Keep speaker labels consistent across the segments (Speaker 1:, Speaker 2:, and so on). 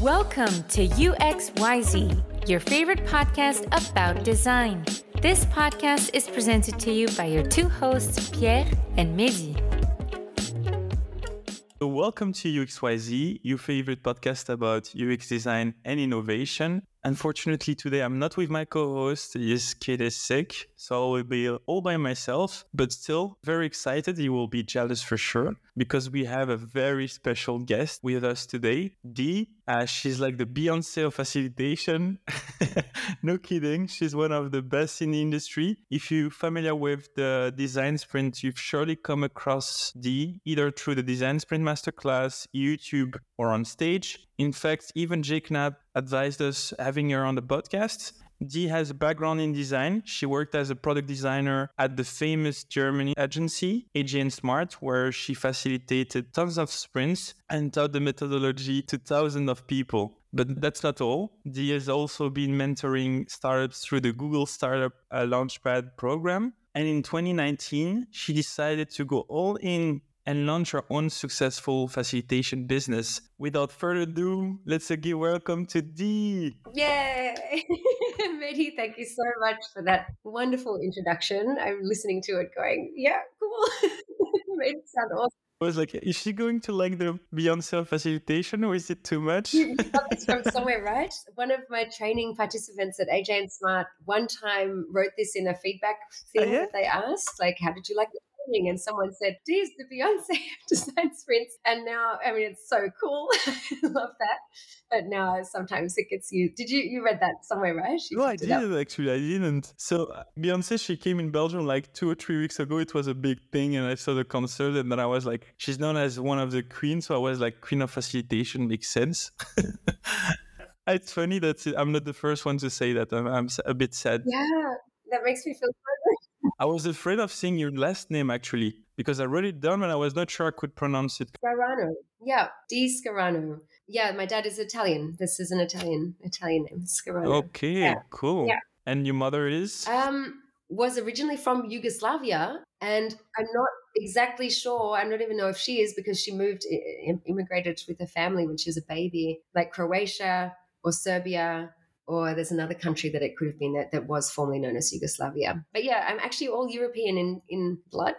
Speaker 1: Welcome to UXYZ, your favorite podcast about design. This podcast is presented to you by your two hosts, Pierre and Mehdi.
Speaker 2: So welcome to UXYZ, your favorite podcast about UX design and innovation. Unfortunately, today I'm not with my co-host. His kid is sick, so I will be all by myself. But still, very excited. You will be jealous for sure because we have a very special guest with us today. Dee, uh, she's like the Beyonce of facilitation. no kidding. She's one of the best in the industry. If you're familiar with the design sprint, you've surely come across Dee either through the design sprint masterclass, YouTube, or on stage. In fact, even Jake Knapp advised us having her on the podcast. Dee has a background in design. She worked as a product designer at the famous Germany agency, AJ and Smart, where she facilitated tons of sprints and taught the methodology to thousands of people. But that's not all. Dee has also been mentoring startups through the Google Startup uh, Launchpad program. And in 2019, she decided to go all in and launch our own successful facilitation business. Without further ado, let's give welcome to Dee.
Speaker 3: Yay! Mehdi, thank you so much for that wonderful introduction. I'm listening to it going, yeah, cool. made it sound awesome.
Speaker 2: I was like, is she going to like the Beyonce facilitation or is it too much?
Speaker 3: You got this from somewhere, right? One of my training participants at AJ and Smart one time wrote this in a feedback thing oh, yeah? that they asked, like, how did you like and someone said, "Geez, the Beyonce design sprints," and now I mean it's so cool. I love that. But now sometimes it gets you. Did you you read that somewhere, right?
Speaker 2: no, I did actually. I didn't. So uh, Beyonce, she came in Belgium like two or three weeks ago. It was a big thing, and I saw the concert, and then I was like, she's known as one of the queens, so I was like, queen of facilitation makes sense. it's funny that I'm not the first one to say that. I'm, I'm a bit sad.
Speaker 3: Yeah, that makes me feel
Speaker 2: I was afraid of saying your last name actually because I wrote it down and I was not sure I could pronounce it.
Speaker 3: Scarano. Yeah, Dee Scarano. Yeah, my dad is Italian. This is an Italian Italian name, Scarano.
Speaker 2: Okay, yeah. cool. Yeah. And your mother is?
Speaker 3: Um, was originally from Yugoslavia, and I'm not exactly sure. I don't even know if she is because she moved, immigrated with her family when she was a baby, like Croatia or Serbia or there's another country that it could have been that, that was formerly known as Yugoslavia. But yeah, I'm actually all European in, in blood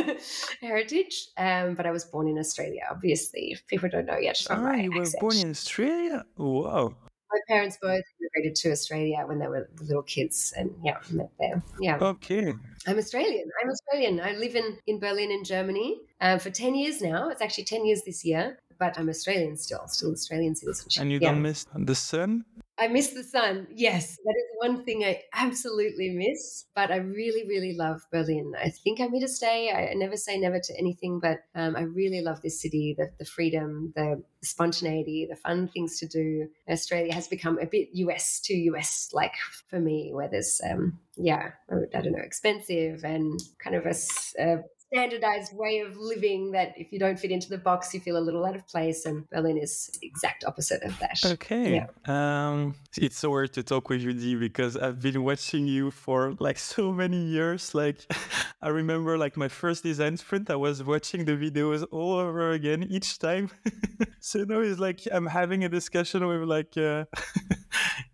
Speaker 3: heritage, um, but I was born in Australia, obviously. People don't know yet.
Speaker 2: Oh, you were born in Australia? Wow.
Speaker 3: My parents both immigrated to Australia when they were little kids, and yeah, met there. Yeah.
Speaker 2: Okay.
Speaker 3: I'm Australian. I'm Australian. I live in, in Berlin, in Germany, uh, for 10 years now. It's actually 10 years this year, but I'm Australian still, still Australian citizenship.
Speaker 2: And you yeah. don't miss the sun?
Speaker 3: I miss the sun. Yes, that is one thing I absolutely miss. But I really, really love Berlin. I think I'm here to stay. I never say never to anything, but um, I really love this city, the, the freedom, the spontaneity, the fun things to do. Australia has become a bit US to US like for me, where there's, um, yeah, I don't know, expensive and kind of a, a standardized way of living that if you don't fit into the box, you feel a little out of place. And Berlin is the exact opposite of that.
Speaker 2: Okay. Yeah. Um, it's so weird to talk with you, Dee, because I've been watching you for like so many years. Like, I remember like my first design sprint, I was watching the videos all over again each time. so now it's like I'm having a discussion with like, uh,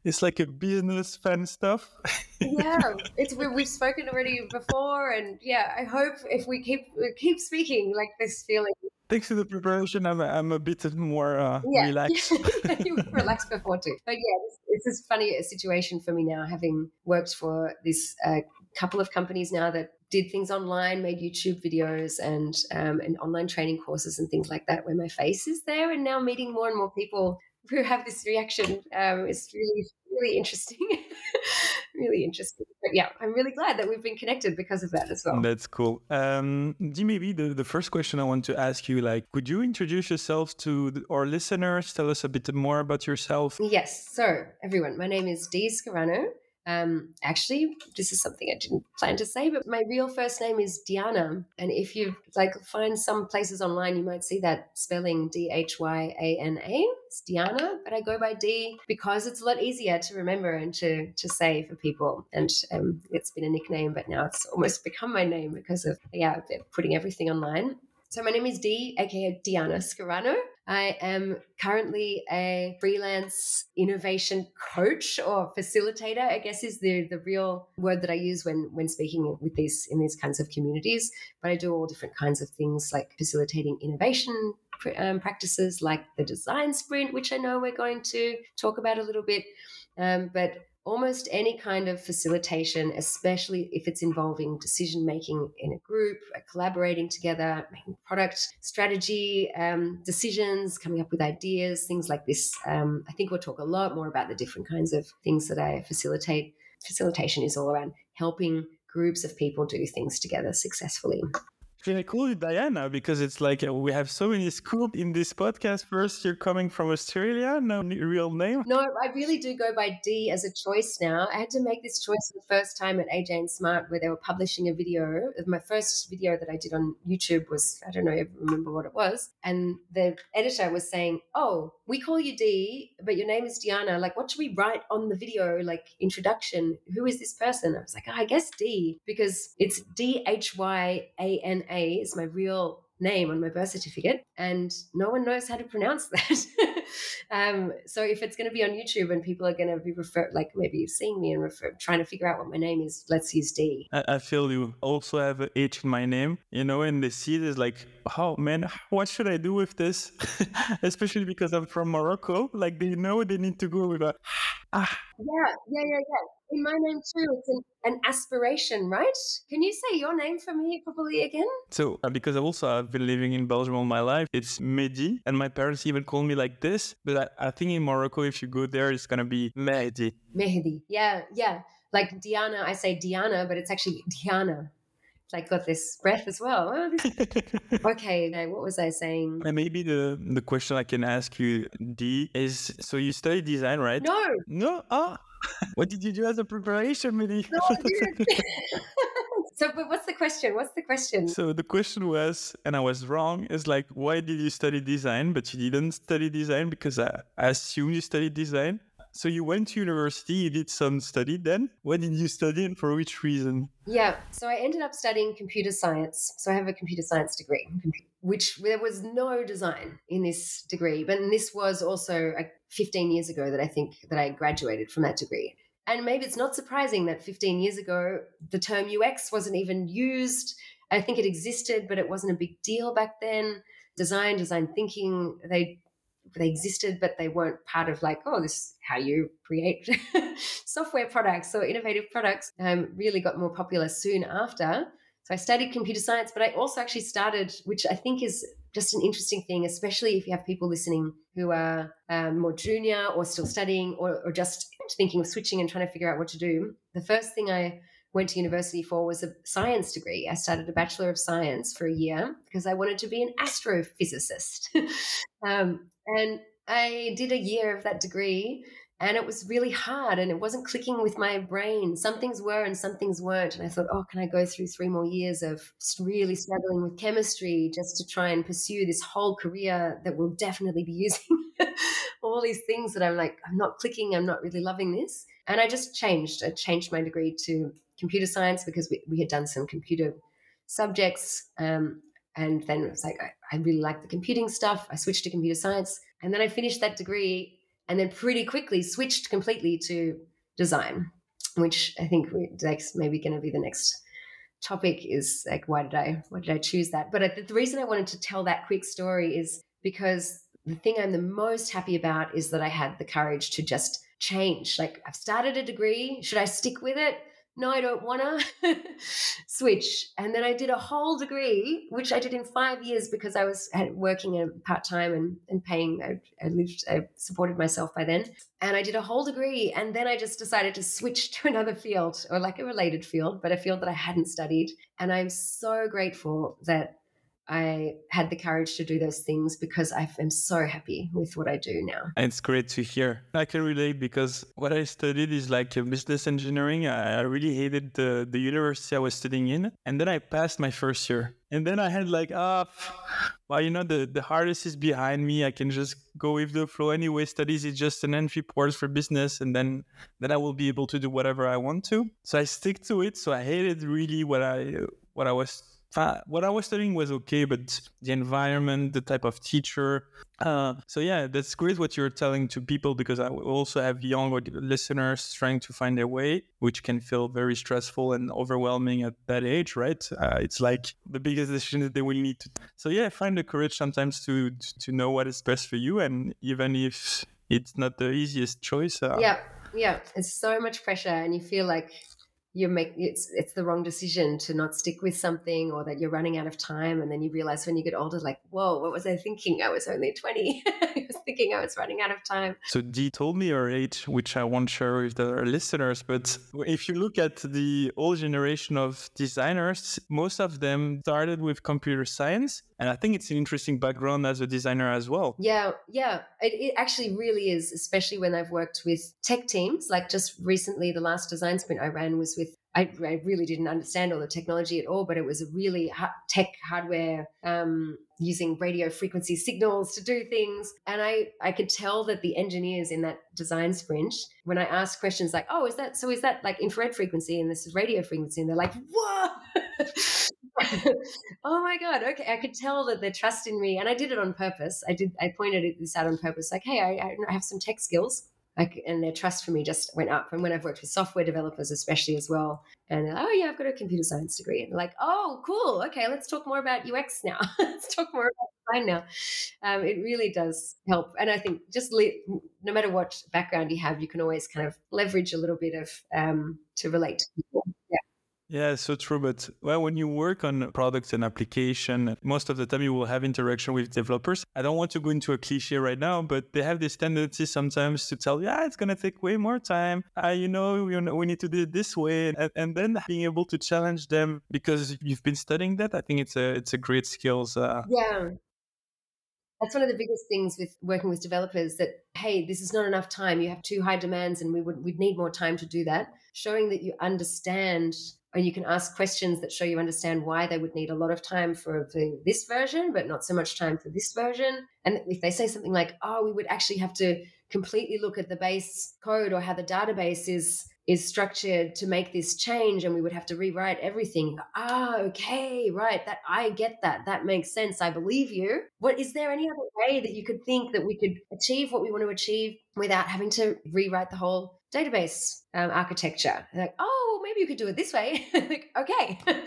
Speaker 2: it's like a business fan stuff.
Speaker 3: yeah, it's we've spoken already before, and yeah, I hope if we keep keep speaking like this feeling.
Speaker 2: Thanks to the preparation, I'm a, I'm a bit more uh, yeah. relaxed.
Speaker 3: you were relaxed before too, but yeah, it's, it's this funny situation for me now, having worked for this uh, couple of companies now that did things online, made YouTube videos and um, and online training courses and things like that, where my face is there, and now meeting more and more people who have this reaction um, is really really interesting really interesting. But yeah i'm really glad that we've been connected because of that as well.
Speaker 2: That's cool. Um maybe the, the first question i want to ask you like could you introduce yourself to the, our listeners? Tell us a bit more about yourself.
Speaker 3: Yes so everyone my name is dee scarano um, actually, this is something I didn't plan to say, but my real first name is Dhyana. And if you like find some places online, you might see that spelling D H Y A N A. It's Dhyana, but I go by Dee because it's a lot easier to remember and to to say for people. And um, it's been a nickname, but now it's almost become my name because of yeah, putting everything online. So my name is Dee, aka Dhyana Scarano. I am currently a freelance innovation coach or facilitator, I guess is the, the real word that I use when, when speaking with these in these kinds of communities. But I do all different kinds of things like facilitating innovation um, practices like the design sprint, which I know we're going to talk about a little bit. Um, but almost any kind of facilitation, especially if it's involving decision making in a group, uh, collaborating together, making product strategy um, decisions, coming up with ideas, things like this. Um, I think we'll talk a lot more about the different kinds of things that I facilitate. Facilitation is all around helping groups of people do things together successfully.
Speaker 2: Call you Dhyana? Because it's like uh, we have so many schools in this podcast. First, you're coming from Australia, no real name.
Speaker 3: No, I really do go by Dee as a choice now. I had to make this choice the first time at AJ and Smart, where they were publishing a video. My first video that I did on YouTube was I don't know, remember what it was, and the editor was saying, "Oh, we call you Dee, but your name is Dhyana. Like, what should we write on the video? Like introduction? Who is this person?" I was like, oh, "I guess Dee because it's D H Y A N A." A is my real name on my birth certificate, and no one knows how to pronounce that. um, so if it's going to be on YouTube and people are going to be refer like maybe seeing me and refer, trying to figure out what my name is, let's use Dee.
Speaker 2: I, I feel you also have a H in my name, you know, and see it is like, oh man, what should I do with this? Especially because I'm from Morocco, like they know they need to go with a
Speaker 3: ah. Yeah, yeah, yeah, yeah in my name too. It's an, an, aspiration, right? Can you say your name for me properly again?
Speaker 2: So, uh, because also I've been living in Belgium all my life, it's Mehdi, and my parents even call me like this. But I, I think in Morocco, if you go there, it's gonna be Mehdi.
Speaker 3: Mehdi, yeah, yeah. Like Diana, I say Diana, but it's actually Diana. I got this breath as well. Oh, okay, what was I saying?
Speaker 2: And maybe the the question I can ask you, Dee, is so you study design, right?
Speaker 3: No.
Speaker 2: No. Ah what did you do as a preparation, Mehdi? No,
Speaker 3: so, but what's the question? What's the question?
Speaker 2: So the question was, and I was wrong, is like, why did you study design, but you didn't study design? Because I, I assumed you studied design. So you went to university, you did some study then. What did you study and for which reason?
Speaker 3: Yeah, so I ended up studying computer science. So I have a computer science degree, which there was no design in this degree. But this was also like 15 years ago that I think that I graduated from that degree. And maybe it's not surprising that 15 years ago the term UX wasn't even used. I think it existed, but it wasn't a big deal back then. Design, design thinking, they they existed, but they weren't part of like, oh, this is how you create software products or innovative products. Um, really got more popular soon after. So I studied computer science, but I also actually started, which I think is just an interesting thing, especially if you have people listening who are um, more junior or still studying or, or just thinking of switching and trying to figure out what to do. The first thing I went to university for was a science degree. I started a Bachelor of Science for a year because I wanted to be an astrophysicist. um, and I did a year of that degree and it was really hard and it wasn't clicking with my brain. Some things were and some things weren't. And I thought, oh, can I go through three more years of really struggling with chemistry just to try and pursue this whole career that will definitely be using all these things that I'm like, I'm not clicking, I'm not really loving this. And I just changed. I changed my degree to computer science because we, we had done some computer subjects. Um, and then it was like, I, I really like the computing stuff. I switched to computer science. And then I finished that degree and then pretty quickly switched completely to design, which I think that's maybe going to be the next topic is like, why did I, why did I choose that? But the reason I wanted to tell that quick story is because the thing I'm the most happy about is that I had the courage to just change. Like I've started a degree. Should I stick with it? No, I don't want to switch. And then I did a whole degree, which I did in five years because I was working um, part time and, and paying. I, I, lived, I supported myself by then. And I did a whole degree. And then I just decided to switch to another field or like a related field, but a field that I hadn't studied. And I'm so grateful that I had the courage to do those things because I am so happy with what I do now.
Speaker 2: It's great to hear. I can relate because what I studied is like business engineering. I really hated the, the university I was studying in. And then I passed my first year. And then I had like, ah, oh, well, you know, the, the hardest is behind me. I can just go with the flow anyway. Studies is just an entry port for business. And then, then I will be able to do whatever I want to. So I stick to it. So I hated really what I, what I was uh, what I was studying was okay, but the environment, the type of teacher. Uh, so yeah, that's great what you're telling to people because I also have young listeners trying to find their way, which can feel very stressful and overwhelming at that age, right? Uh, it's like the biggest decision that they will need to. So yeah, find the courage sometimes to to know what is best for you, and even if it's not the easiest choice.
Speaker 3: Uh, yeah, yeah, it's so much pressure, and you feel like you make it's it's the wrong decision to not stick with something or that you're running out of time. And then you realize when you get older like whoa what was i thinking? I was only 20 i was thinking i was running out of time.
Speaker 2: So dee told me her age which i won't share with the listeners but if you look at the old generation of designers most of them started with computer science and i think it's an interesting background as a designer as well.
Speaker 3: Yeah yeah. It, it actually really is especially when i've worked with tech teams. Like just recently the last design sprint i ran was with I, I, really didn't understand all the technology at all, but it was a really tech hardware um, using radio frequency signals to do things. And I, I could tell that the engineers in that design sprint, when I asked questions like, oh, is that, so is that like infrared frequency and this is radio frequency? And they're like, whoa. oh my god okay i could tell that they're trusting me and i did it on purpose i did i pointed this out on purpose like hey i, I have some tech skills like, and their trust for me just went up. And when I've worked with software developers, especially as well, and like, oh yeah, I've got a computer science degree, and like, oh cool, okay, let's talk more about UX now. let's talk more about design now. Um, it really does help, and I think just le- no matter what background you have, you can always kind of leverage a little bit of um, to relate to people.
Speaker 2: Yeah, so true. But well, when you work on products and application, most of the time you will have interaction with developers. I don't want to go into a cliche right now, but they have this tendency sometimes to tell you, yeah, it's going to take way more time. Uh, you know, we, we need to do it this way. And, and, then being able to challenge them because you've been studying that, I think it's a, it's a great skills.
Speaker 3: Uh... Yeah. That's one of the biggest things with working with developers that, hey, this is not enough time. You have too high demands and we would, we'd need more time to do that. Showing that you understand or you can ask questions that show you understand why they would need a lot of time for, for this version, but not so much time for this version. And if they say something like, oh, we would actually have to completely look at the base code or how the database is is structured to make this change and we would have to rewrite everything. Ah okay right that i get that. That makes sense. I believe you. What is there any other way that you could think that we could achieve what we want to achieve without having to rewrite the whole database um, architecture? Like oh maybe you could do it this way. like, okay.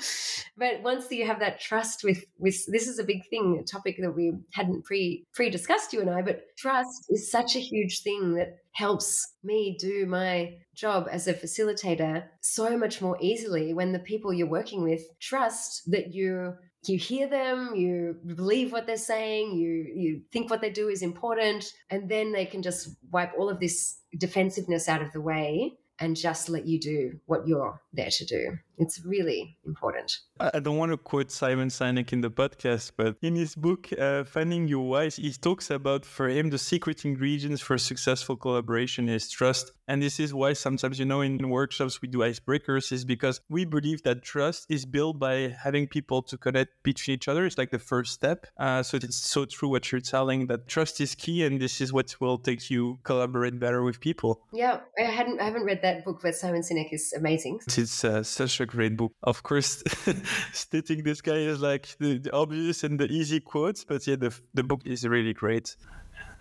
Speaker 3: but once you have that trust with with this is a big thing, a topic that we hadn't pre pre discussed you and I, but trust is such a huge thing that helps me do my job as a facilitator so much more easily when the people you're working with trust that you you hear them you believe what they're saying you you think what they do is important and then they can just wipe all of this defensiveness out of the way and just let you do what you're there to do. It's really important.
Speaker 2: I don't want to quote Simon Sinek in the podcast, but in his book, uh, Finding Your Why, he talks about for him the secret ingredients for successful collaboration is trust. And this is why sometimes, you know, in workshops we do icebreakers, is because we believe that trust is built by having people to connect between each other. It's like the first step. Uh, so it's so true what you're telling that trust is key, and this is what will take you collaborate better with people.
Speaker 3: Yeah, I hadn't, I haven't read that book, but Simon Sinek is amazing.
Speaker 2: It's uh, such a great book. Of course, stating this guy is like the, the, obvious and the easy quotes, but yeah, the, the book is really great.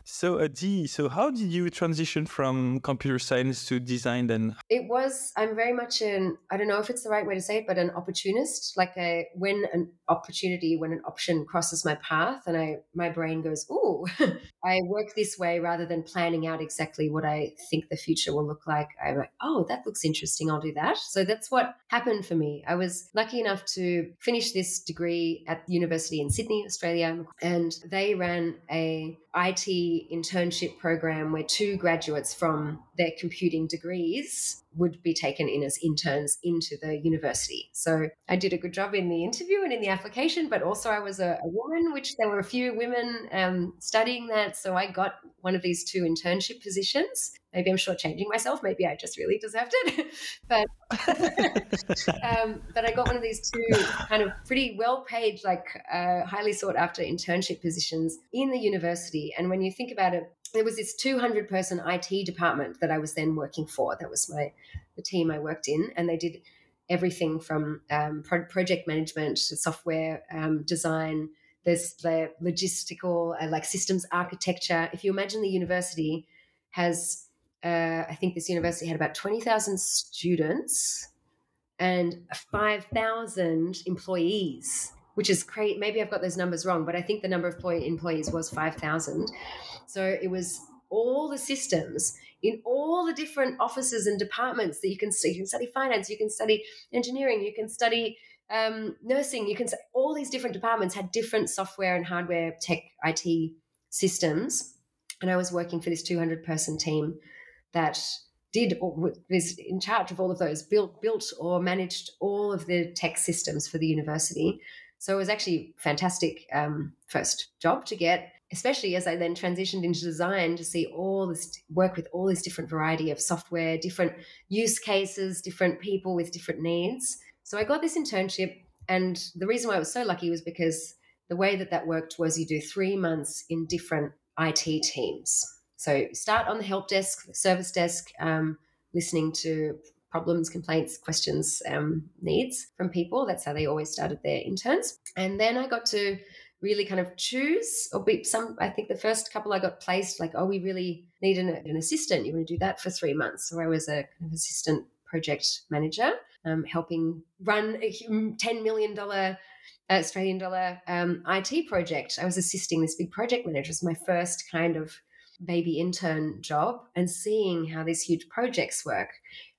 Speaker 2: So, uh, Dee, so how did you transition from computer science to design then?
Speaker 3: It was, I'm very much an, I don't know if it's the right way to say it, but an opportunist. Like a, when an opportunity, when an option crosses my path and I, my brain goes, ooh, I work this way rather than planning out exactly what I think the future will look like. I'm like, oh, that looks interesting. I'll do that. So that's what happened for me. I was lucky enough to finish this degree at university in Sydney, Australia, and they ran a IT internship program where two graduates from their computing degrees would be taken in as interns into the university. So I did a good job in the interview and in the application, but also I was a, a woman, which there were a few women um, studying that. So I got one of these two internship positions. Maybe I'm shortchanging myself. Maybe I just really deserved it. but um, but I got one of these two kind of pretty well paid, like uh, highly sought after internship positions in the university. And when you think about it, there was this 200 person IT department that I was then working for. That was my the team I worked in, and they did everything from um, pro- project management to software um, design. There's the logistical, uh, like systems architecture. If you imagine the university has, uh, I think this university had about 20,000 students and 5,000 employees, which is great. Maybe I've got those numbers wrong, but I think the number of employees was 5,000. So it was all the systems in all the different offices and departments that you can see. You can study finance, you can study engineering, you can study um, nursing, you can all these different departments had different software and hardware tech IT systems. And I was working for this 200 person team that did or was in charge of all of those, built, built or managed all of the tech systems for the university. So it was actually fantastic um, first job to get especially as I then transitioned into design to see all this work with all this different variety of software, different use cases, different people with different needs. So I got this internship. And the reason why I was so lucky was because the way that that worked was you do three months in different IT teams. So start on the help desk, service desk, um, listening to problems, complaints, questions, um, needs from people. That's how they always started their interns. And then I got to really kind of choose or be some i think the first couple i got placed like oh we really need an, an assistant you want to do that for three months so i was a kind of assistant project manager um, helping run a $10 million australian dollar um, it project i was assisting this big project manager it was my first kind of baby intern job and seeing how these huge projects work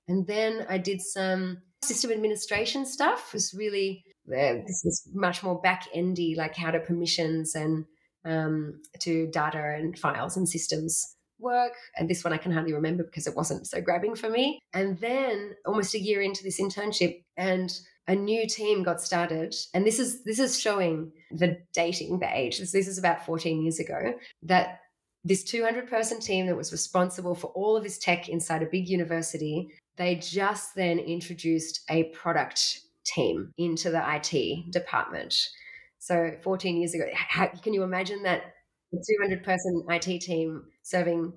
Speaker 3: and then i did some system administration stuff It was really this is much more back endy, like how do permissions and um, to data and files and systems work. And this one I can hardly remember because it wasn't so grabbing for me. And then almost a year into this internship, and a new team got started. And this is this is showing the dating, the age. This, this is about 14 years ago. That this 200 person team that was responsible for all of this tech inside a big university, they just then introduced a product team into the IT department. So 14 years ago, how, can you imagine that a 200 person IT team serving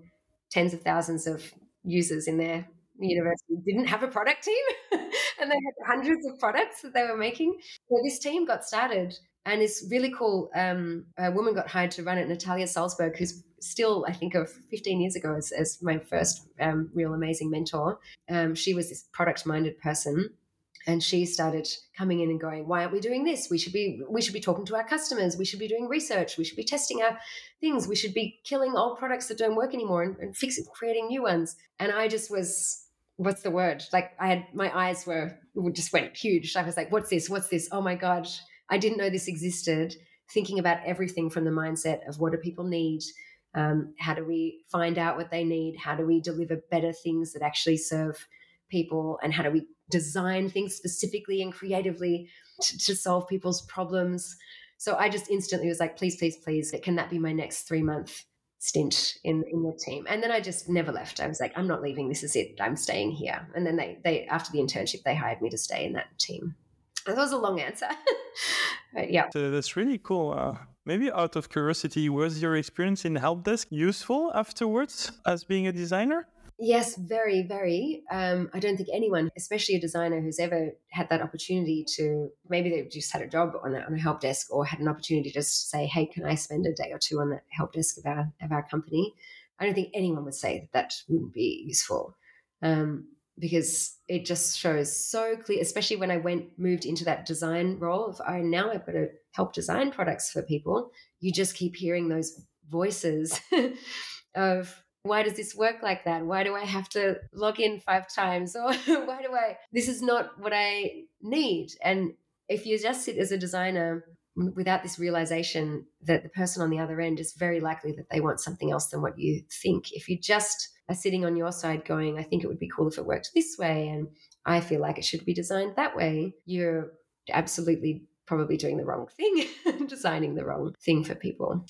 Speaker 3: tens of thousands of users in their university didn't have a product team and they had hundreds of products that they were making. So this team got started and this really cool um, a woman got hired to run it, Natalia Salzberg, who's still, I think, of 15 years ago as, as my first um, real amazing mentor. Um, she was this product minded person and she started coming in and going why aren't we doing this? We should be we should be talking to our customers. We should be doing research. We should be testing our things. We should be killing old products that don't work anymore and, and fixing creating new ones. And i just was what's the word? Like i had my eyes were just went huge. I was like what's this? What's this? Oh my god i didn't know this existed thinking about everything from the mindset of what do people need um, how do we find out what they need how do we deliver better things that actually serve people and how do we design things specifically and creatively to, to solve people's problems. So I just instantly was like, please, please, please, can that be my next three month stint in in the team? And then I just never left. I was like, I'm not leaving. This is it. I'm staying here. And then they they after the internship, they hired me to stay in that team. That was a long answer. but yeah.
Speaker 2: So that's really cool. Uh, maybe out of curiosity, was your experience in help desk useful afterwards as being a designer?
Speaker 3: Yes, very, very. Um, I don't think anyone, especially a designer who's ever had that opportunity to maybe they've just had a job on a, on a help desk or had an opportunity to just say, "Hey, can I spend a day or two on the help desk of our of our company?" I don't think anyone would say that that wouldn't be useful. Um, because it just shows so clear, especially when I went moved into that design role of oh now I've got to help design products for people. You just keep hearing those voices of why does this work like that? Why do I have to log in five times? Or why do I, this is not what I need. And if you just sit as a designer without this realization that the person on the other end is very likely that they want something else than what you think, if you just are sitting on your side going, I think it would be cool if it worked this way, and I feel like it should be designed that way, you're absolutely probably doing the wrong thing, designing the wrong thing for people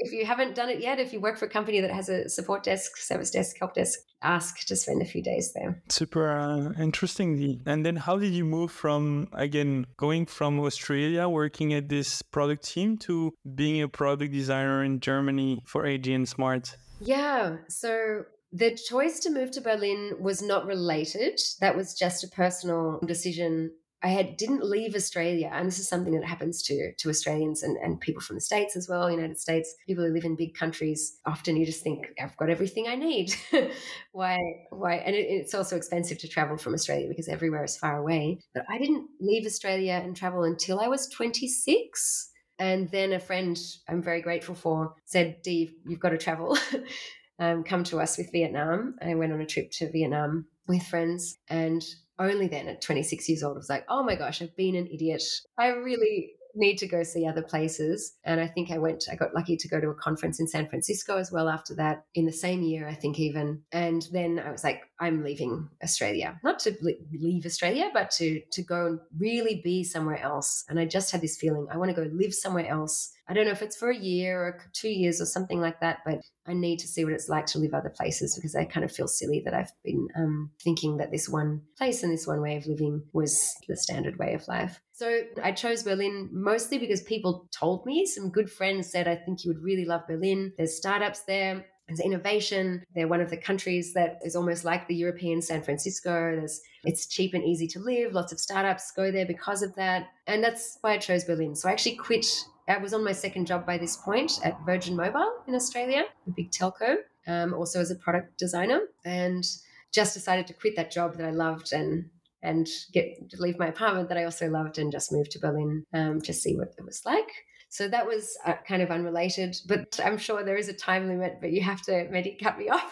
Speaker 3: if you haven't done it yet, if you work for a company that has a support desk, service desk, help desk, ask to spend a few days there.
Speaker 2: Super uh, interesting. And then how did you move from, again, going from Australia, working at this product team, to being a product designer in Germany for AJ and Smart?
Speaker 3: Yeah. So the choice to move to Berlin was not related. That was just a personal decision I had didn't leave Australia, and this is something that happens to to Australians and, and people from the States as well, United States, people who live in big countries. Often you just think, I've got everything I need. why why and it, it's also expensive to travel from Australia because everywhere is far away. But I didn't leave Australia and travel until I was 26. And then a friend I'm very grateful for said, Dee, you've got to travel. um, come to us with Vietnam. I went on a trip to Vietnam with friends and only then at 26 years old, I was like, oh my gosh, I've been an idiot. I really need to go see other places. And I think I went, I got lucky to go to a conference in San Francisco as well after that in the same year, I think even. And then I was like, I'm leaving Australia, not to leave Australia, but to, to go and really be somewhere else. And I just had this feeling, I want to go live somewhere else. I don't know if it's for a year or two years or something like that, but I need to see what it's like to live other places because I kind of feel silly that I've been um, thinking that this one place and this one way of living was the standard way of life. So I chose Berlin mostly because people told me. Some good friends said, I think you would really love Berlin. There's startups there. There's innovation. They're one of the countries that is almost like the European San Francisco. There's it's cheap and easy to live. Lots of startups go there because of that. And that's why I chose Berlin. So I actually quit. I was on my second job by this point at Virgin Mobile in Australia, a big telco, um, also as a product designer, and just decided to quit that job that I loved and and get leave my apartment that I also loved and just move to Berlin um, to see what it was like. So that was uh, kind of unrelated, but I'm sure there is a time limit, but you have to maybe cut me off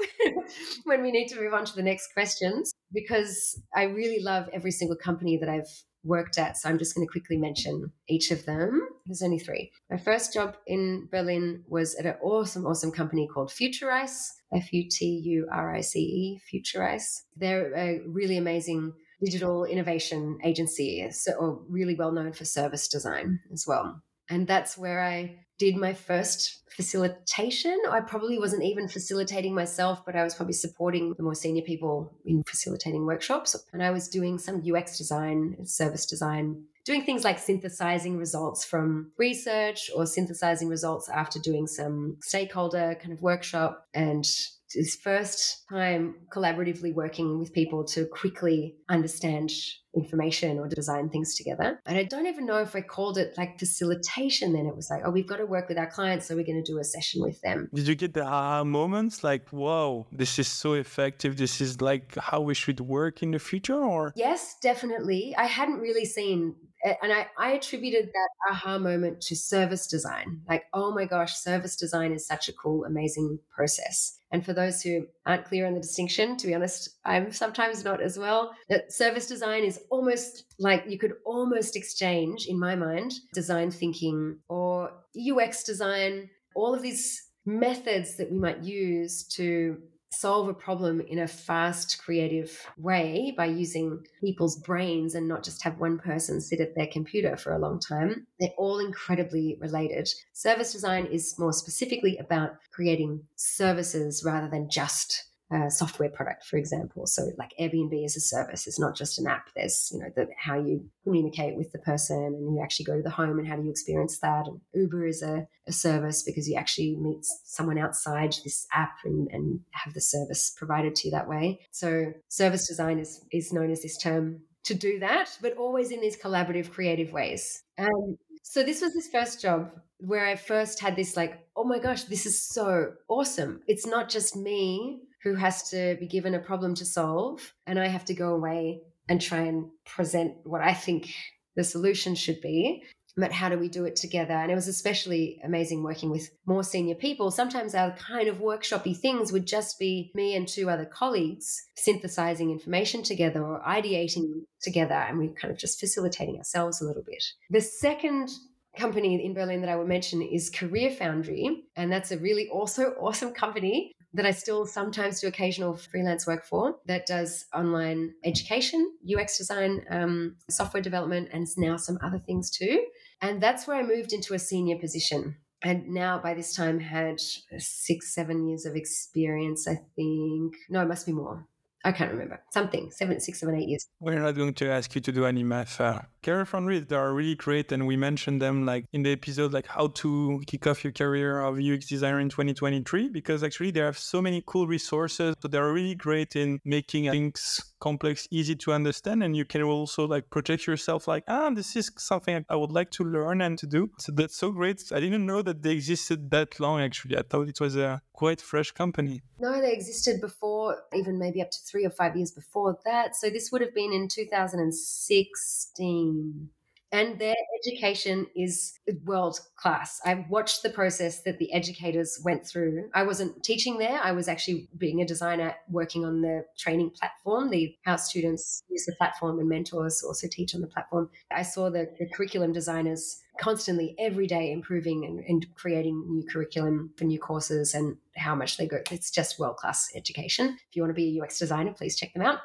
Speaker 3: when we need to move on to the next questions because I really love every single company that I've worked at. So I'm just going to quickly mention each of them. There's only three. My first job in Berlin was at an awesome, awesome company called Futurice, F U T U R I C E, Futurice. They're a really amazing digital innovation agency, so really well known for service design as well. And that's where I did my first facilitation. I probably wasn't even facilitating myself, but I was probably supporting the more senior people in facilitating workshops. And I was doing some UX design, service design, doing things like synthesizing results from research or synthesizing results after doing some stakeholder kind of workshop and his first time collaboratively working with people to quickly understand information or design things together. And I don't even know if I called it like facilitation then. It was like, oh, we've got to work with our clients, so we're going to do a session with them.
Speaker 2: Did you get the aha moments like, whoa, this is so effective? This is like how we should work in the future? Or?
Speaker 3: Yes, definitely. I hadn't really seen and I, I attributed that aha moment to service design. Like, oh my gosh, service design is such a cool, amazing process. And for those who aren't clear on the distinction, to be honest, I'm sometimes not as well. That service design is almost like you could almost exchange, in my mind, design thinking or UX design, all of these methods that we might use to solve a problem in a fast, creative way by using people's brains and not just have one person sit at their computer for a long time. They're all incredibly related. Service design is more specifically about creating services rather than just a software product, for example. So, like Airbnb as a service, it's not just an app. There's, you know, the, how you communicate with the person and you actually go to the home and how do you experience that. And Uber is a, a service because you actually meet someone outside this app and, and have the service provided to you that way. So, service design is, is known as this term to do that, but always in these collaborative, creative ways. Um, so this was this first job where I first had this like, oh my gosh, this is so awesome. It's not just me who has to be given a problem to solve, and I have to go away and try and present what I think the solution should be. But how do we do it together? And it was especially amazing working with more senior people. Sometimes our kind of workshopy things would just be me and two other colleagues synthesizing information together or ideating together, and we kind of just facilitating ourselves a little bit. The second company in Berlin that I would mention is Career Foundry, and that's a really also awesome company that I still sometimes do occasional freelance work for that does online education, UX design, um, software development, and now some other things too. And that's where I moved into a senior position. And now by this time had six, seven years of experience, I think. No, it must be more. I can't remember. Something, seven, six, seven, eight years.
Speaker 2: We're not going to ask you to do any math. Uh, career foundries, they are really great. And we mentioned them like in the episode, like how to kick off your career of UX designer in 2023, because actually they have so many cool resources. So they're really great in making things complex, easy to understand. And you can also like project yourself like, ah, this is something I would like to learn and to do. So that's so great. I didn't know that they existed that long, actually. I thought it was a quite fresh company.
Speaker 3: No, they existed before, even maybe up to three or five years before that. So this would have been in 2016 and their education is world class. I watched the process that the educators went through. I wasn't teaching there. I was actually being a designer working on the training platform. The how students use the platform and mentors also teach on the platform. I saw the, the curriculum designers constantly every day improving and, and creating new curriculum for new courses and how much they go. It's just world class education. If you want to be a UX designer, please check them out.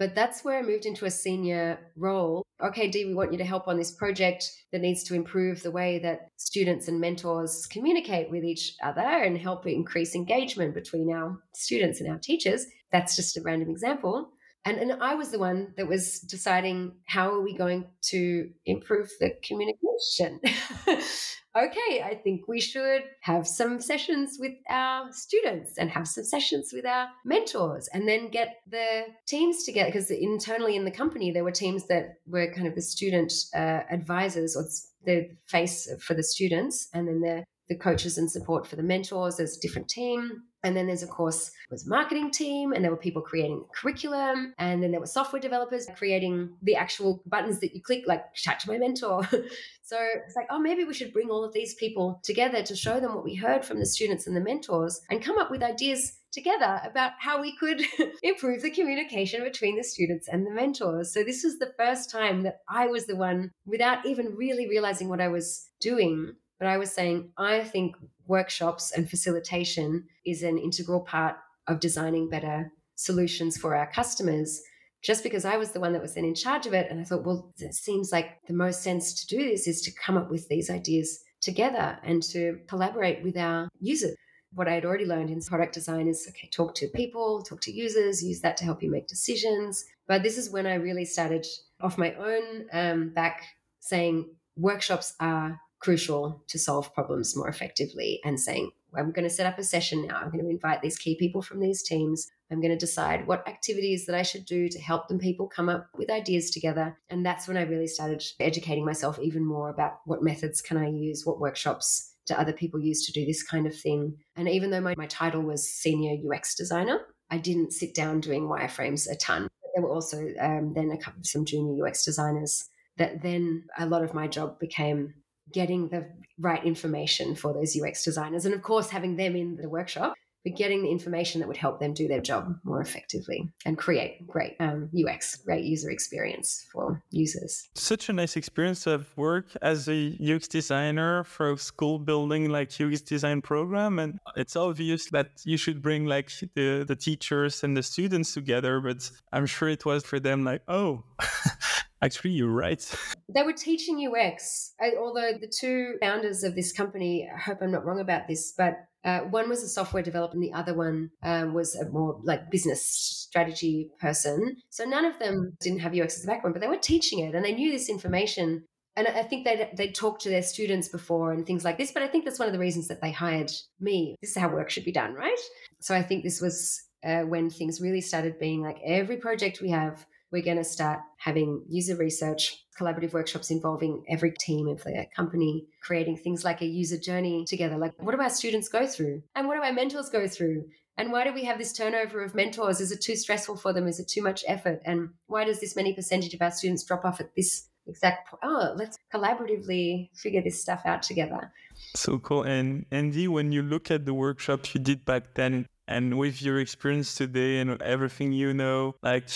Speaker 3: But that's where I moved into a senior role. Okay, Dee, we want you to help on this project that needs to improve the way that students and mentors communicate with each other and help increase engagement between our students and our teachers. That's just a random example. And, and I was the one that was deciding how are we going to improve the communication. okay, I think we should have some sessions with our students and have some sessions with our mentors and then get the teams together because internally in the company there were teams that were kind of the student uh, advisors or the face for the students and then the the coaches and support for the mentors. There's a different team. And then there's, of course, was a marketing team, and there were people creating curriculum, and then there were software developers creating the actual buttons that you click, like chat to my mentor. so it's like, oh, maybe we should bring all of these people together to show them what we heard from the students and the mentors and come up with ideas together about how we could improve the communication between the students and the mentors. So this was the first time that I was the one, without even really realizing what I was doing, but I was saying, I think workshops and facilitation is an integral part of designing better solutions for our customers. Just because I was the one that was then in charge of it. And I thought, well, it seems like the most sense to do this is to come up with these ideas together and to collaborate with our users. What I had already learned in product design is okay, talk to people, talk to users, use that to help you make decisions. But this is when I really started off my own um, back saying workshops are crucial to solve problems more effectively and saying, I'm going to set up a session now. I'm going to invite these key people from these teams. I'm going to decide what activities that I should do to help them people come up with ideas together. And that's when I really started educating myself even more about what methods can I use, what workshops do other people use to do this kind of thing. And even though my, my title was senior UX designer, I didn't sit down doing wireframes a ton. There were also um, then a couple of some junior UX designers that then a lot of my job became getting the right information for those UX designers. And of course, having them in the workshop, but getting the information that would help them do their job more effectively and create great um, UX, great user experience for users.
Speaker 2: Such a nice experience of work as a UX designer for a school building like UX design program. And it's obvious that you should bring like the, the teachers and the students together, but I'm sure it was for them like, oh, Actually, you're right.
Speaker 3: They were teaching UX, although the two founders of this company, I hope I'm not wrong about this, but uh, one was a software developer and the other one um, was a more like business strategy person. So none of them didn't have UX as a background, but they were teaching it and they knew this information. And I think they'd, they'd talked to their students before and things like this. But I think that's one of the reasons that they hired me. This is how work should be done, right? So I think this was uh, when things really started being like every project we have we're going to start having user research, collaborative workshops involving every team of the company, creating things like a user journey together. Like, what do our students go through? And what do our mentors go through? And why do we have this turnover of mentors? Is it too stressful for them? Is it too much effort? And why does this many percentage of our students drop off at this exact point? Oh, let's collaboratively figure this stuff out together.
Speaker 2: So cool. And Andy, when you look at the workshop you did back then, and with your experience today and everything you know, like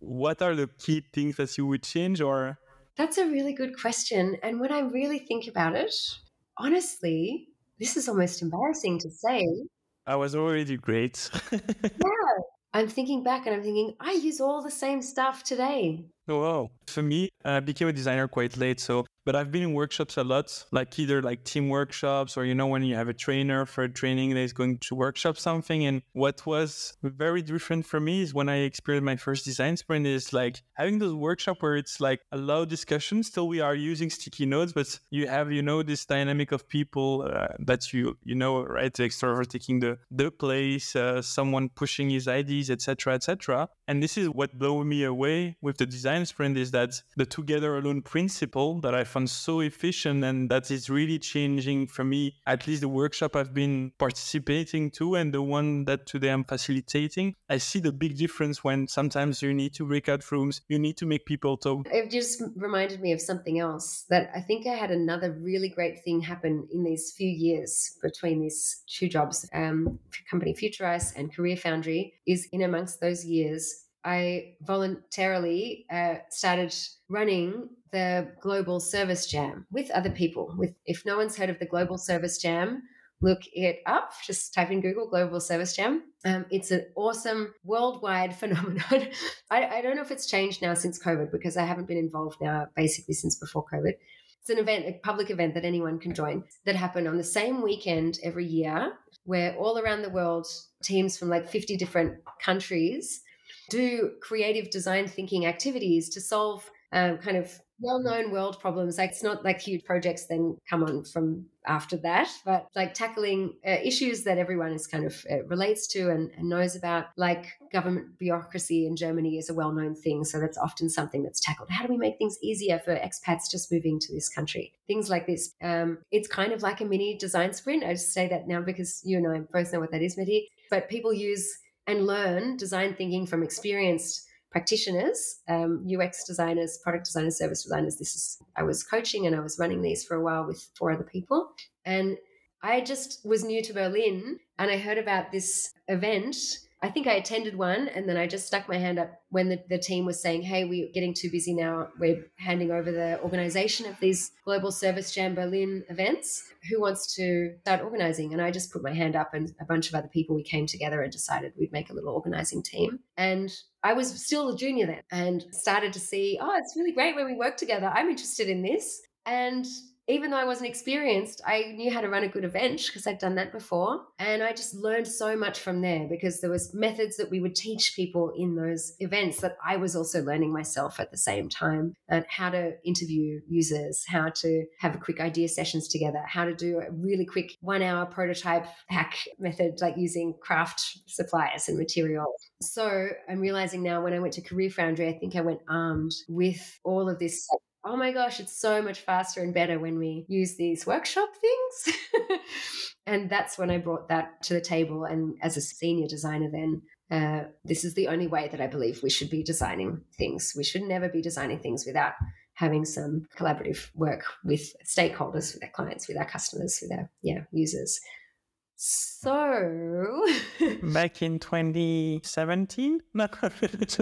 Speaker 2: what are the key things that you would change or?
Speaker 3: That's a really good question and when i really think about it honestly this is almost embarrassing to say.
Speaker 2: I was already great.
Speaker 3: Yeah i'm thinking back and i'm thinking i use all the same stuff today.
Speaker 2: Oh wow. For me i became a designer quite late so but I've been in workshops a lot, like either like team workshops or, you know, when you have a trainer for a training that is going to workshop something. And what was very different for me is when I experienced my first design sprint is like having those workshop where it's like a loud discussion. Still, we are using sticky notes, but you have, you know, this dynamic of people uh, that you, you know, right? The extrovert taking the, the place, uh, someone pushing his ideas, etc., etc. And this is what blew me away with the design sprint is that the together alone principle that I found so efficient and that is really changing for me, at least the workshop I've been participating to and the one that today I'm facilitating. I see the big difference when sometimes you need to break out rooms, you need to make people talk.
Speaker 3: It just reminded me of something else that I think I had another really great thing happen in these few years between these two jobs, um, company Futurice and Career Foundry, is in amongst those years I voluntarily uh, started running the Global Service Jam with other people. With if no one's heard of the Global Service Jam, look it up. Just type in Google Global Service Jam. Um, it's an awesome worldwide phenomenon. I, I don't know if it's changed now since COVID because I haven't been involved now basically since before COVID. It's an event, a public event that anyone can join that happen on the same weekend every year, where all around the world, teams from like 50 different countries do creative design thinking activities to solve um, kind of well-known world problems. Like it's not like huge projects then come on from after that but like tackling uh, issues that everyone is kind of uh, relates to and, and, knows about. Like government bureaucracy in germany is a well-known thing so that's often something that's tackled. How do we make things easier for expats just moving to this country? Things like this. Um, it's kind of like a mini design sprint. I just say that now because you and i both know what that is Mehdi. but people use and learn design thinking from experienced practitioners, um, UX designers, product designers, service designers. This is I was coaching and I was running these for a while with four other people, and I just was new to Berlin and I heard about this event I think I attended one and then I just stuck my hand up when the, the team was saying, Hey, we're getting too busy now. We're handing over the organization of these Global Service Jam Berlin events. Who wants to start organizing? And I just put my hand up and a bunch of other people, we came together and decided we'd make a little organizing team. And I was still a junior then and started to see, oh, it's really great when we work together. I'm interested in this. And even though I wasn't experienced, I knew how to run a good event because I'd done that before. And I just learned so much from there because there was methods that we would teach people in those events that I was also learning myself at the same time and how to interview users, how to have a quick idea sessions together, how to do a really quick one hour prototype hack method, like using craft suppliers and material. So I'm realizing now when I went to Career Foundry, I think I went armed with all of this oh my gosh, it's so much faster and better when we use these workshop things. and that's when I brought that to the table. And as a senior designer, then uh, this is the only way that I believe we should be designing things. We should never be designing things without having some collaborative work with stakeholders, with our clients, with our customers, with our yeah users. So
Speaker 2: back in 2017?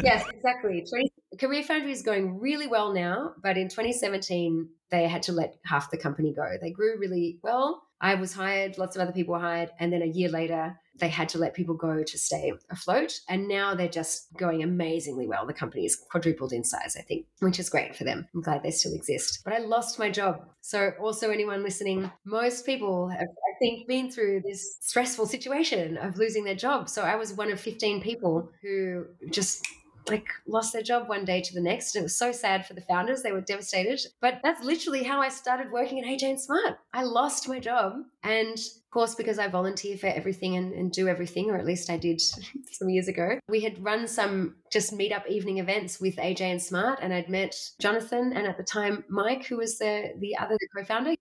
Speaker 3: yes, exactly. 20, Career Foundry is going really well now, but in 2017 they had to let half the company go. They grew really well. I was hired, lots of other people were hired, and then a year later they had to let people go to stay afloat. And now they're just going amazingly well. The company is quadrupled in size, I think, which is great for them. I'm glad they still exist. But I lost my job. So, also, anyone listening, most people have, I think, been through this stressful situation of losing their job. So, I was one of 15 people who just like lost their job one day to the next. And it was so sad for the founders. They were devastated. But that's literally how I started working at AJ and Smart. I lost my job. And of course, because I volunteer for everything and, and do everything, or at least I did some years ago, we had run some just meetup evening events with AJ and Smart. And I'd met Jonathan and at the time Mike, who was the the other co-founder.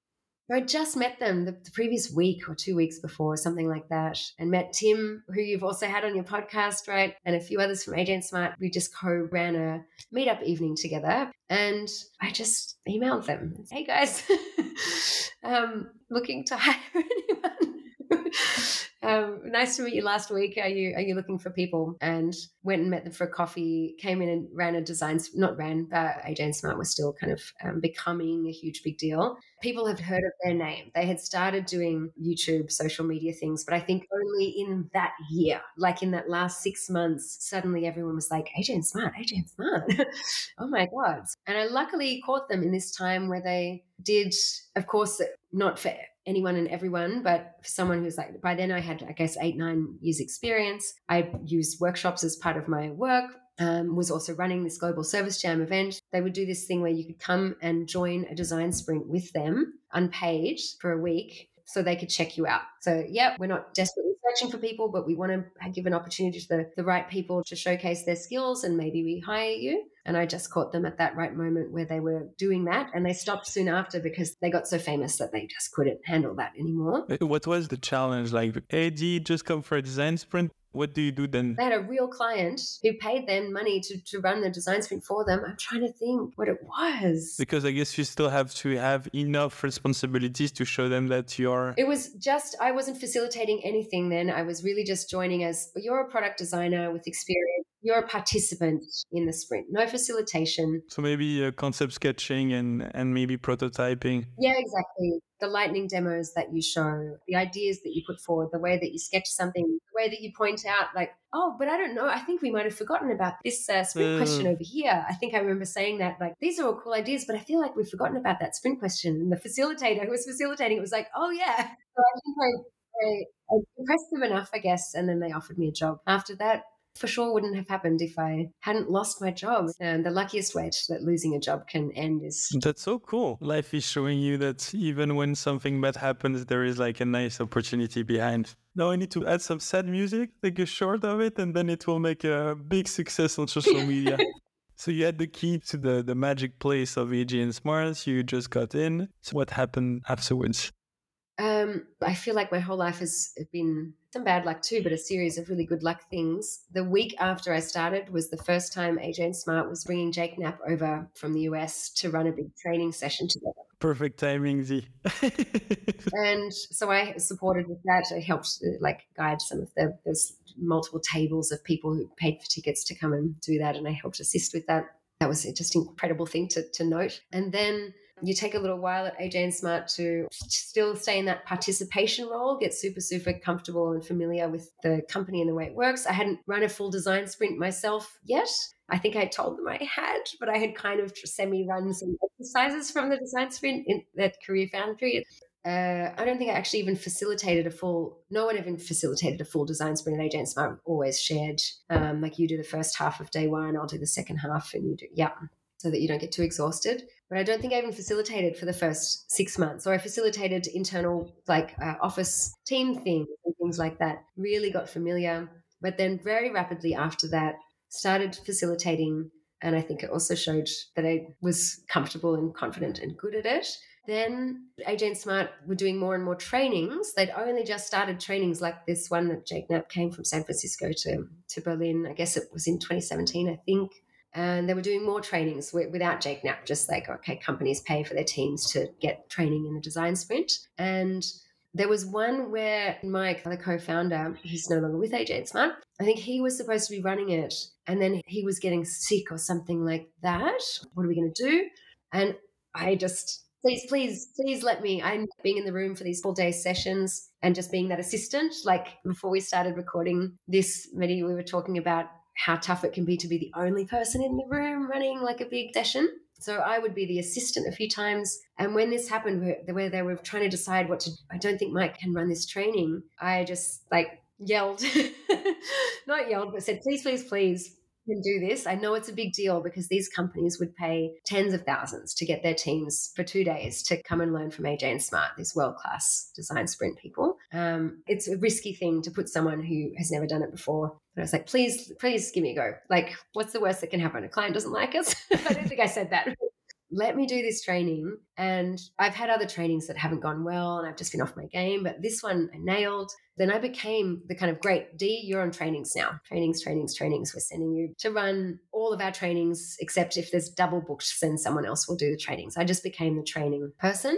Speaker 3: I just met them the, the, previous week or two weeks before, something like that, and met Tim, who you've also had on your podcast, right? And a few others from AJ and Smart. We just co ran a meetup evening together. And I just emailed them, hey guys, um, looking to hire anyone. Um, nice to meet you last week. Are you are you looking for people? And went and met them for a coffee. Came in and ran a design. Not ran. but AJ and Smart was still kind of um, becoming a huge big deal. People have heard of their name. They had started doing YouTube, social media things, but I think only in that year, like in that last six months, suddenly everyone was like, AJ and Smart, AJ and Smart. oh my god! And I luckily caught them in this time where they did, of course, not for anyone and everyone, but for someone who's like, by then I had, I guess, eight, nine years experience. I used workshops as part of my work. Um, was also running this global service jam event. They would do this thing where you could come and join a design sprint with them unpaid for a week so they could check you out. So, yeah, we're not desperately searching for people, but we want to give an opportunity to the, the right people to showcase their skills and maybe we hire you. And I just caught them at that right moment where they were doing that. And they stopped soon after because they got so famous that they just couldn't handle that anymore.
Speaker 2: What was the challenge? Like, hey, you just come for a design sprint? What do you do then?
Speaker 3: They had a real client who paid them money to, to run the design sprint for them. I'm trying to think what it was.
Speaker 2: Because I guess you still have to have enough responsibilities to show them that you're.
Speaker 3: It was just, I wasn't facilitating anything then. I was really just joining as you're a product designer with experience you're a participant in the sprint, no facilitation.
Speaker 2: So maybe uh, concept sketching and, and maybe prototyping.
Speaker 3: Yeah, exactly. The lightning demos that you show, the ideas that you put forward, the way that you sketch something, the way that you point out, like, oh, but I don't know. I think we might have forgotten about this uh, sprint uh, question over here. I think I remember saying that, like, these are all cool ideas, but I feel like we've forgotten about that sprint question. And the facilitator who was facilitating it was like, oh, yeah. So I think I, I, I impressed them enough, I guess. And then they offered me a job. After that, for sure wouldn't have happened if I hadn't lost my job. And the luckiest way that losing a job can end is.
Speaker 2: That's so cool. Life is showing you that even when something bad happens, there is like a nice opportunity behind. Now I need to add some sad music, take a short of it, and then it will make a big success on social media. So you had the key to the, the magic place of AJ and Smart. You just got in. So what happened afterwards?
Speaker 3: Um, I feel like my whole life has been some bad luck too, but a series of really good luck things. The week after I started was the first time AJ and Smart was bringing Jake Knapp over from the US to run a big training session together.
Speaker 2: Perfect timing, Z.
Speaker 3: and so I supported with that. I helped uh, like guide some of the those multiple tables of people who paid for tickets to come and do that, and I helped assist with that. That was just an incredible thing to, to note. And then you take a little while at AJ and Smart to still stay in that participation role, get super, super comfortable and familiar with the company and the way it works. I hadn't run a full design sprint myself yet. I think I told them I had, but I had kind of semi run some exercises from the design sprint in that career foundry. Uh, I don't think I actually even facilitated a full. No one even facilitated a full design sprint at and Smart. Always shared, um, like you do the first half of day one, I'll do the second half, and you do yeah so that you don't get too exhausted. But I don't think I even facilitated for the first six months, or I facilitated internal like uh, office team things and things like that. Really got familiar, but then very rapidly after that, started facilitating, and I think it also showed that I was comfortable and confident and good at it. Then AJ and Smart were doing more and more trainings. They'd only just started trainings like this one that Jake Knapp came from San Francisco to, to Berlin. I guess it was in 2017, I think and they were doing more trainings without Jake Knapp, just like, okay, companies pay for their teams to get training in the design sprint. And there was one where Mike, the co founder, he's no longer with AJ Smart, I think he was supposed to be running it. And then he was getting sick or something like that. What are we going to do? And I just, please, please, please let me. I'm being in the room for these full day sessions and just being that assistant. Like before we started recording this, Mehdi, we were talking about how tough it can be to be the only person in the room running like a big session. So I would be the assistant a few times. And when this happened, where, they were trying to decide what to, I don't think Mike can run this training. I just like yelled, not yelled, but said, please, please, please, can do this. I know it's a big deal because these companies would pay tens of thousands to get their teams for two days to come and learn from AJ and Smart, these world class design sprint people. Um, it's a risky thing to put someone who has never done it before. But I was like, please, please give me a go. Like, what's the worst that can happen? A client doesn't like us. I don't think I said that let me do this training. And I've had other trainings that haven't gone well and I've just been off my game, but this one I nailed. Then I became the kind of great Dee, you're on trainings now. Trainings, trainings, trainings. We're sending you to run all of our trainings, except if there's double booked, then someone else will do the trainings. I just became the training person.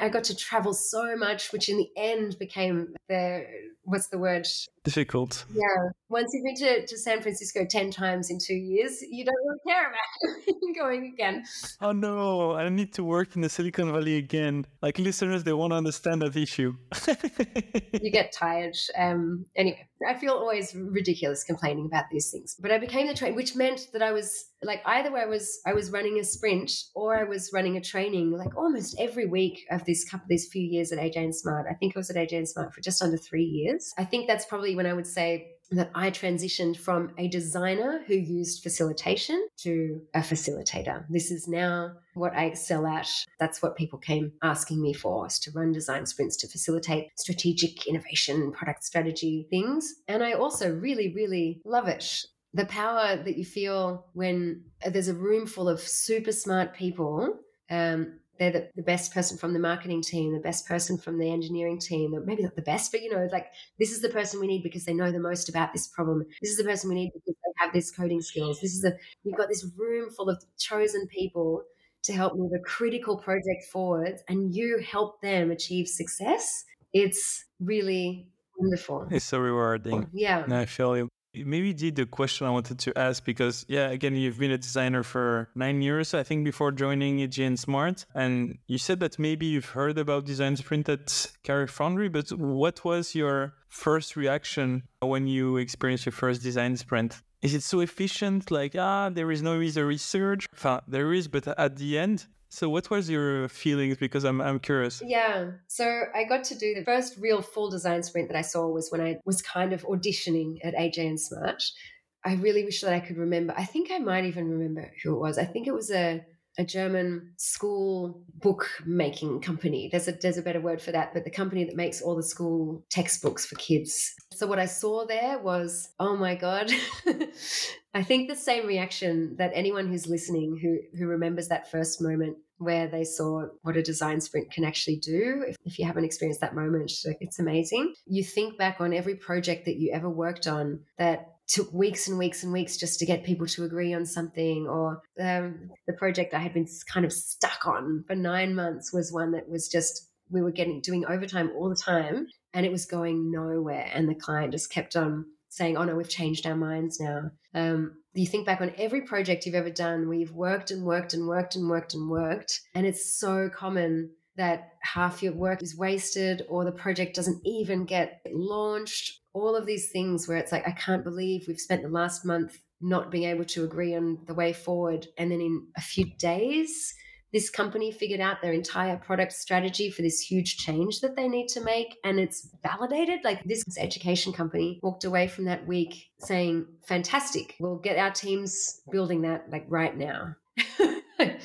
Speaker 3: I got to travel so much, which in the end became the what's the word?
Speaker 2: Difficult.
Speaker 3: Yeah. Once you've been to, to San Francisco 10 times in two years, you don't really care about going again.
Speaker 2: Oh no, I need to work in the Silicon Valley again. Like listeners, they won't understand that issue.
Speaker 3: you get tired. Um, anyway, I feel always ridiculous complaining about these things. But I became the train, which meant that I was like either I was I was running a sprint or I was running a training like almost every week of this couple these few years at AJ and Smart. I think I was at AJ and Smart for just under three years. I think that's probably when I would say that I transitioned from a designer who used facilitation to a facilitator. This is now what I excel at. That's what people came asking me for, is to run design sprints to facilitate strategic innovation, product strategy things. And I also really, really love it. The power that you feel when there's a room full of super smart people um, they're the, the, best person from the marketing team, the best person from the engineering team, maybe not the best, but you know, like this is the person we need because they know the most about this problem. This is the person we need because they have this coding skills. This is a you've got this room full of chosen people to help move a critical project forward and you help them achieve success. It's really wonderful.
Speaker 2: It's so rewarding.
Speaker 3: Yeah.
Speaker 2: And I feel you maybe did the question I wanted to ask because yeah, again, you've been a designer for nine years, I think, before joining and Smart, and you said that maybe you've heard about Design Sprint at Career Foundry, but what was your first reaction when you experienced your first design sprint? Is it so efficient? Like, ah, there is no user research. Enfin, there is, but at the end, so, what was your feelings? Because I'm I'm curious.
Speaker 3: Yeah. So I got to do the first real full design sprint that I saw was when I was kind of auditioning at AJ and Smart. I really wish that I could remember. I think I might even remember who it was. I think it was a a German school book making company. There's a there's a better word for that, but the company that makes all the school textbooks for kids. So what I saw there was, oh my god. I think the same reaction that anyone who's listening who who remembers that first moment where they saw what a design sprint can actually do. If, if you haven't experienced that moment, it's amazing. You think back on every project that you ever worked on that took weeks and weeks and weeks just to get people to agree on something or um, the project i had been kind of stuck on for nine months was one that was just we were getting doing overtime all the time and it was going nowhere and the client just kept on saying oh no we've changed our minds now. Um, you think back on every project you've ever done you've worked and worked and worked and worked and worked and it's so common that half your work is wasted or the project doesn't even get launched. All of these things where it's like, I can't believe we've spent the last month not being able to agree on the way forward. And then in a few days, this company figured out their entire product strategy for this huge change that they need to make and it's validated like this education company walked away from that week saying fantastic we'll get our teams building that like right now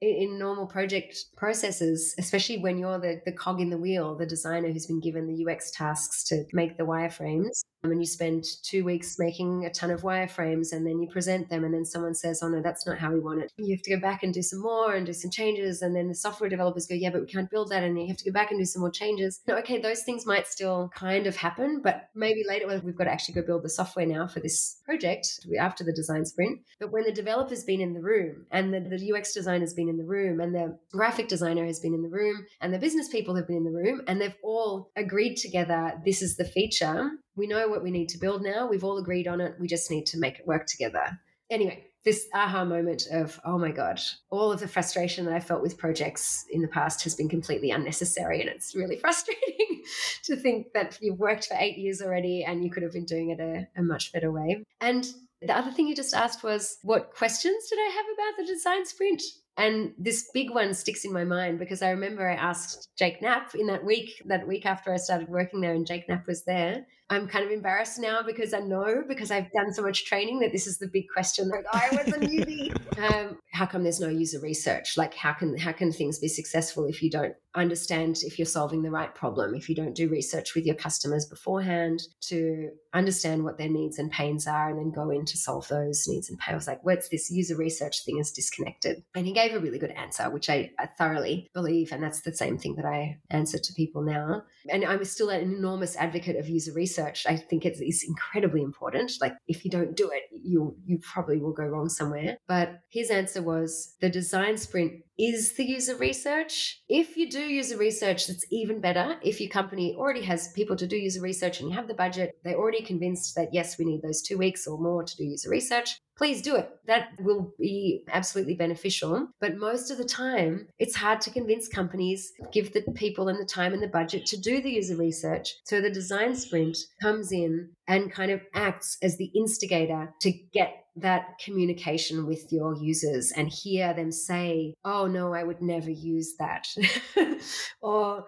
Speaker 3: in normal project processes, especially when you're the, the cog in the wheel, the designer who's been given the UX tasks to make the wireframes, and you spend two weeks making a ton of wireframes and then you present them and then someone says, oh no, that's not how we want it. You have to go back and do some more and do some changes. And then the software developers go, yeah, but we can't build that. And you have to go back and do some more changes. No, okay, those things might still kind of happen, but maybe later well, we've got to actually go build the software now for this project after the design sprint. But when the developer's been in the room and the, the UX designer's been in the room and the graphic designer has been in the room and the business people have been in the room and they've all agreed together, this is the feature we know what we need to build now. We've all agreed on it. We just need to make it work together. Anyway, this aha moment of, oh my God, all of the frustration that I felt with projects in the past has been completely unnecessary. And it's really frustrating to think that you've worked for eight years already and you could have been doing it a, a much better way. And the other thing you just asked was, what questions did I have about the design sprint? And this big one sticks in my mind because I remember I asked Jake Knapp in that week, that week after I started working there, and Jake Knapp was there. I'm kind of embarrassed now because I know because I've done so much training that this is the big question. Like I was a newbie. um, how come there's no user research? Like how can how can things be successful if you don't understand if you're solving the right problem? If you don't do research with your customers beforehand to understand what their needs and pains are, and then go in to solve those needs and pains. Like what's this user research thing is disconnected? And he gave a really good answer, which I, I thoroughly believe, and that's the same thing that I answer to people now. And I'm still an enormous advocate of user research research, I think it's, it's incredibly important. Like if you don't do it, you you probably will go wrong somewhere. But his answer was the design sprint is the user research. If you do user research, that's even better. If your company already has people to do user research and you have the budget, they're already convinced that yes, we need those two weeks or more to do user research, please do it. That will be absolutely beneficial. But most of the time, it's hard to convince companies, give the people and the time and the budget to do the user research. So the design sprint comes in and kind of acts as the instigator to get that communication with your users and hear them say, Oh, no, I would never use that. or,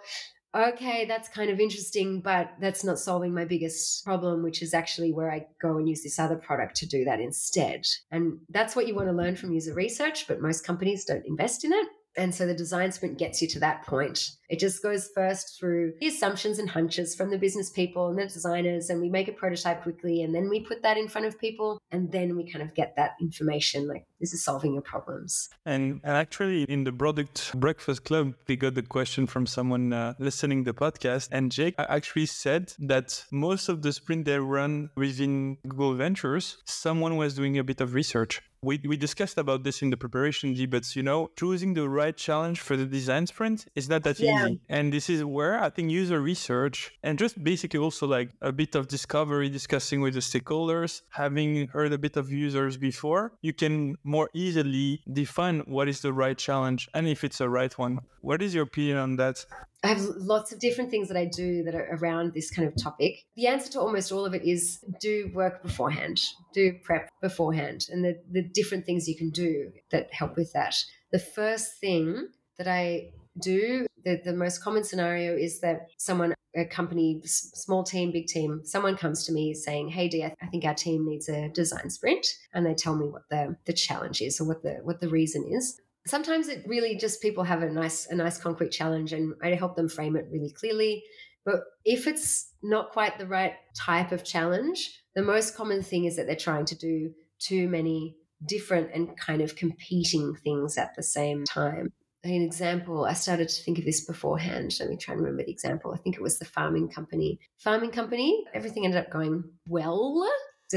Speaker 3: okay, that's kind of interesting, but that's not solving my biggest problem, which is actually where I go and use this other product to do that instead. And that's what you want to learn from user research, but most companies don't invest in it. And so the design sprint gets you to that point. It just goes first through the assumptions and hunches from the business people and the designers, and we make a prototype quickly, and then we put that in front of people, and then we kind of get that information like this is solving your problems.
Speaker 2: And, actually, in the product breakfast club, we got the question from someone uh, listening the podcast, and Jake actually said that most of the sprint they run within Google Ventures, someone was doing a bit of research we, we discussed about this in the preparation debates you know choosing the right challenge for the design sprint is not that yeah. easy. And this is where i think user research and just basically also like a bit of discovery discussing with the stakeholders having heard a bit of users before you can more easily define what is the right challenge and if it's a right one. What is your opinion on that
Speaker 3: I have lots of different things that I do that are around this kind of topic. The answer to almost all of it is do work beforehand, do prep beforehand, and the, the different things you can do that help with that. The first thing that I do, the, the most common scenario is that someone, a company, small team, big team, someone comes to me saying, Hey, Dee, I, I think our team needs a design sprint. And they tell me what the, the challenge is or what the, what the reason is sometimes it really just people have a nice a nice concrete challenge and I help them frame it really clearly. But if it's not quite the right type of challenge, the most common thing is that they're trying to do too many different and kind of competing things at the same time. An example, I started to think of this beforehand. Let me try and remember the example. I think it was the farming company. Farming company, everything ended up going well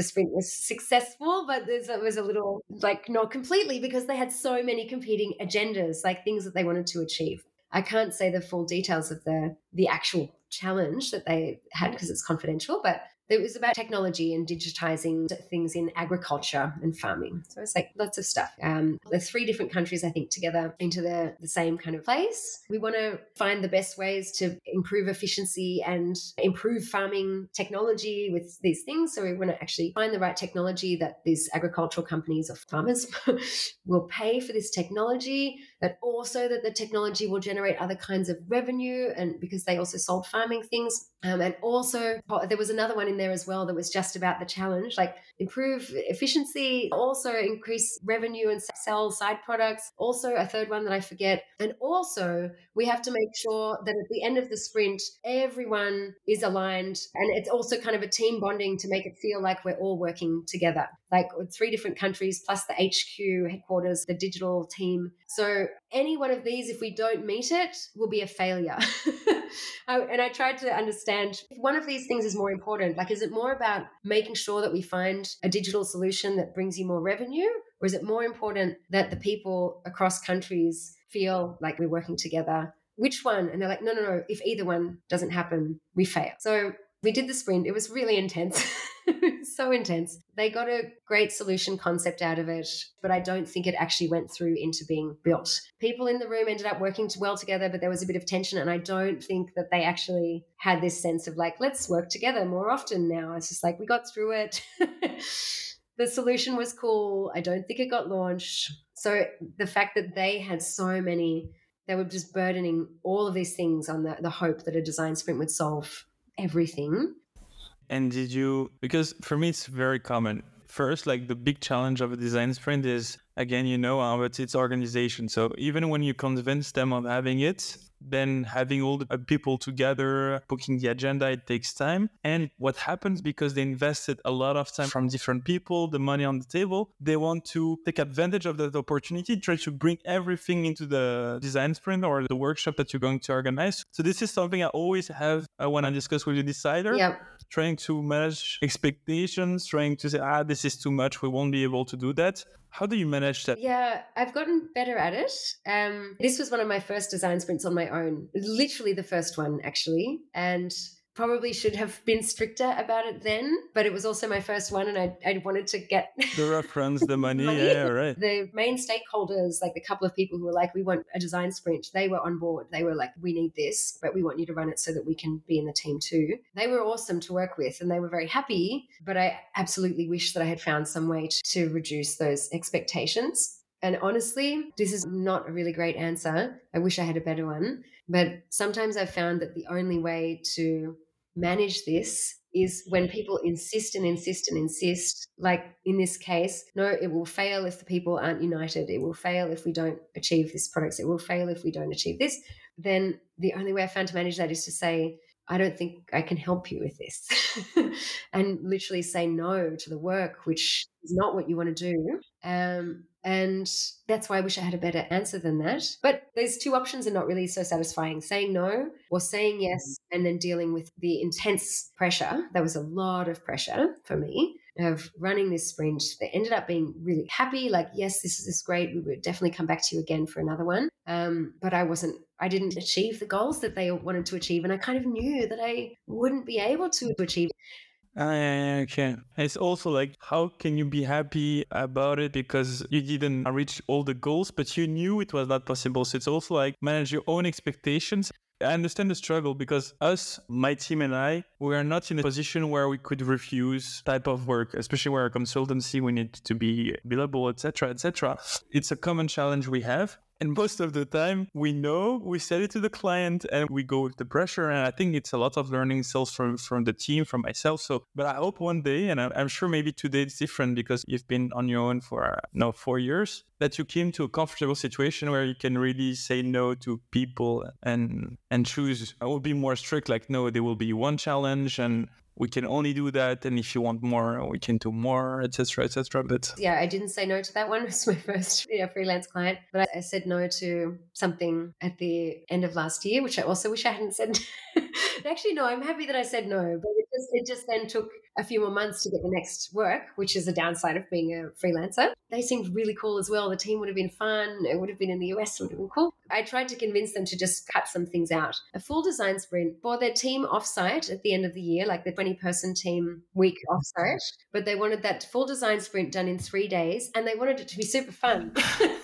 Speaker 3: sprint was successful, but it was a little like not completely because they had so many competing agendas, like things that they wanted to achieve. I can't say the full details of the the actual challenge that they had because it's confidential, but it was about technology and digitizing things in agriculture and farming. So it's like lots of stuff. Um, the three different countries, I think, together into the, the same kind of place. We want to find the best ways to improve efficiency and improve farming technology with these things. So we want to actually find the right technology that these agricultural companies or farmers will pay for this technology, but also that the technology will generate other kinds of revenue and because they also sold farming things. Um, and also, there was another one in there as well that was just about the challenge, like improve efficiency, also increase revenue and sell side products. Also, a third one that I forget. And also, we have to make sure that at the end of the sprint, everyone is aligned. And it's also kind of a team bonding to make it feel like we're all working together, like three different countries plus the HQ headquarters, the digital team. So, any one of these, if we don't meet it, will be a failure. and I tried to understand if one of these things is more important. Like, is it more about making sure that we find a digital solution that brings you more revenue? Or is it more important that the people across countries feel like we're working together? Which one? And they're like, no, no, no. If either one doesn't happen, we fail. So we did the sprint. It was really intense. so intense. They got a great solution concept out of it, but I don't think it actually went through into being built. People in the room ended up working well together, but there was a bit of tension. And I don't think that they actually had this sense of like, let's work together more often now. It's just like, we got through it. the solution was cool. I don't think it got launched. So the fact that they had so many, they were just burdening all of these things on the, the hope that a design sprint would solve everything
Speaker 2: and did you, because for me, it's very common. First, like the big challenge of a design sprint is, again, you know, uh, it's its organization. So even when you convince them of having it, then having all the people together, booking the agenda, it takes time. And what happens because they invested a lot of time from different people, the money on the table, they want to take advantage of that opportunity, try to bring everything into the design sprint or the workshop that you're going to organize. So this is something I always have uh, when I discuss with the decider.
Speaker 3: Yep.
Speaker 2: Trying to manage expectations, trying to say, ah, this is too much, we won't be able to do that. How do you manage that?
Speaker 3: Yeah, I've gotten better at it. Um, this was one of my first design sprints on my own, literally the first one, actually. And probably should have been stricter about it then, but it was also my first one and I, I wanted to get
Speaker 2: the reference, the money. money. Yeah, right.
Speaker 3: The main stakeholders, like the couple of people who were like, we want a design sprint, they were on board. They were like, we need this, but we want you to run it so that we can be in the team too. They were awesome to work with and they were very happy, but I absolutely wish that I had found some way to, to reduce those expectations. And honestly, this is not a really great answer. I wish I had a better one. But sometimes I've found that the only way to manage this is when people insist and insist and insist, like in this case, no, it will fail if the people aren't united. It will fail if we don't achieve this product. It will fail if we don't achieve this. Then the only way I found to manage that is to say, I don't think I can help you with this. and literally say no to the work, which is not what you want to do. Um, and that's why I wish I had a better answer than that. But those two options are not really so satisfying saying no or saying yes, mm-hmm. and then dealing with the intense pressure. There was a lot of pressure for me of running this sprint. They ended up being really happy, like, yes, this is great. We would definitely come back to you again for another one. Um, but I wasn't, I didn't achieve the goals that they wanted to achieve. And I kind of knew that I wouldn't be able to achieve.
Speaker 2: Uh, okay. It's also like, how can you be happy about it because you didn't reach all the goals, but you knew it was not possible. So it's also like manage your own expectations. I understand the struggle because us, my team and I, we are not in a position where we could refuse type of work, especially where a consultancy we need to be billable, etc., etc. It's a common challenge we have. And most of the time, we know we set it to the client and we go with the pressure. And I think it's a lot of learning sales from, from the team, from myself. So, but I hope one day, and I'm sure maybe today it's different because you've been on your own for uh, now four years, that you came to a comfortable situation where you can really say no to people and and choose. I will be more strict, like no, there will be one challenge and we can only do that and if you want more we can do more etc etc but
Speaker 3: yeah i didn't say no to that one it was my first freelance client but I, I, said no to something at the end of last year which i also wish i hadn't said actually no i'm happy that i said no but it just it just then took a few more months to get the next work, which is a downside of being a freelancer. They seemed really cool as well. The team would have been fun. It would have been in the US, it would have been cool. I tried to convince them to just cut some things out. A full design sprint for their team offsite at the end of the year, like the 20 person team week offsite, but they wanted that full design sprint done in three days and they wanted it to be super fun.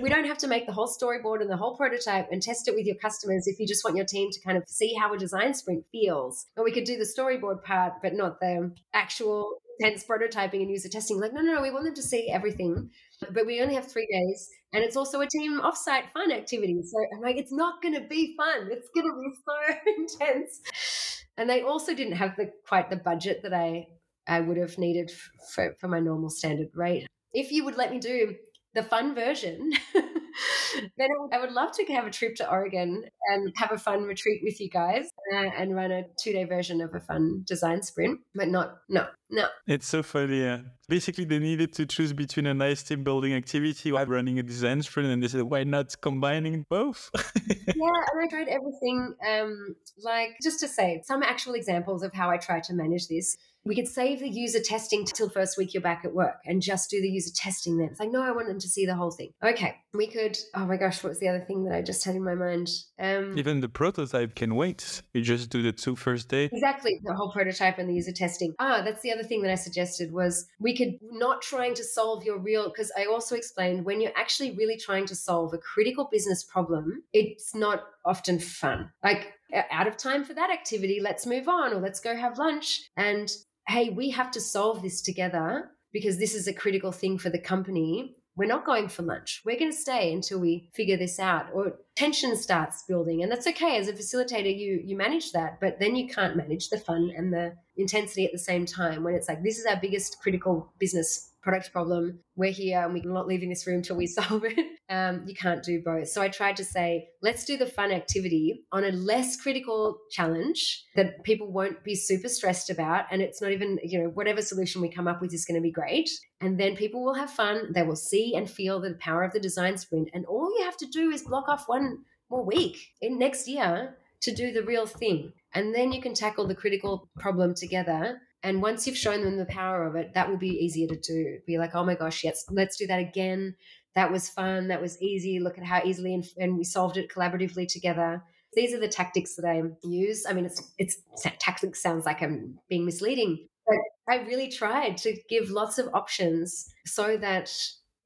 Speaker 3: we don't have to make the whole storyboard and the whole prototype and test it with your customers if you just want your team to kind of see how a design sprint feels. And we could do the storyboard part, but not the actual intense prototyping and user testing. Like, no, no, no, we want them to see everything. But we only have three days. And it's also a team offsite fun activity. So I'm like, it's not going to be fun. It's going to be so intense. And they also didn't have the quite the budget that I I would have needed for, for my normal standard rate. If you would let me do the fun version, then I would love to have a trip to Oregon and have a fun retreat with you guys uh, and run a two day version of a fun design sprint, but not, no, no.
Speaker 2: It's so funny. Yeah. Basically, they needed to choose between a nice team building activity while running a design sprint, and they said, why not combining both?
Speaker 3: yeah, and I tried everything. Um, like, just to say, some actual examples of how I try to manage this we could save the user testing till first week you're back at work and just do the user testing then. It's like, no, I want them to see the whole thing. Okay. We could, oh my gosh, what was the other thing that I just had in my mind?
Speaker 2: Um, Even the prototype can wait. You just do the two first day.
Speaker 3: Exactly. The whole prototype and the user testing. Ah, that's the other thing that I suggested was we could not trying to solve your real, because I also explained when you're actually really trying to solve a critical business problem, it's not often fun. Like, out of time for that activity, let's move on or let's go have lunch. And hey, we have to solve this together because this is a critical thing for the company. We're not going for lunch. We're going to stay until we figure this out. Or tension starts building, and that's okay. As a facilitator, you you manage that, but then you can't manage the fun and the intensity at the same time when it's like this is our biggest critical business product problem. We're here and we're not leaving this room till we solve it. Um, you can't do both. So I tried to say, let's do the fun activity on a less critical challenge that people won't be super stressed about. And it's not even, you know, whatever solution we come up with is going to be great. And then people will have fun. They will see and feel the power of the design sprint. And all you have to do is block off one more week in next year to do the real thing. And then you can tackle the critical problem together and once you've shown them the power of it, that will be easier to do. Be like, oh my gosh, yes, let's do that again. That was fun. That was easy. Look at how easily and, and we solved it collaboratively together. These are the tactics that I use. I mean, it's it's tactics sounds like I'm being misleading, but I really tried to give lots of options so that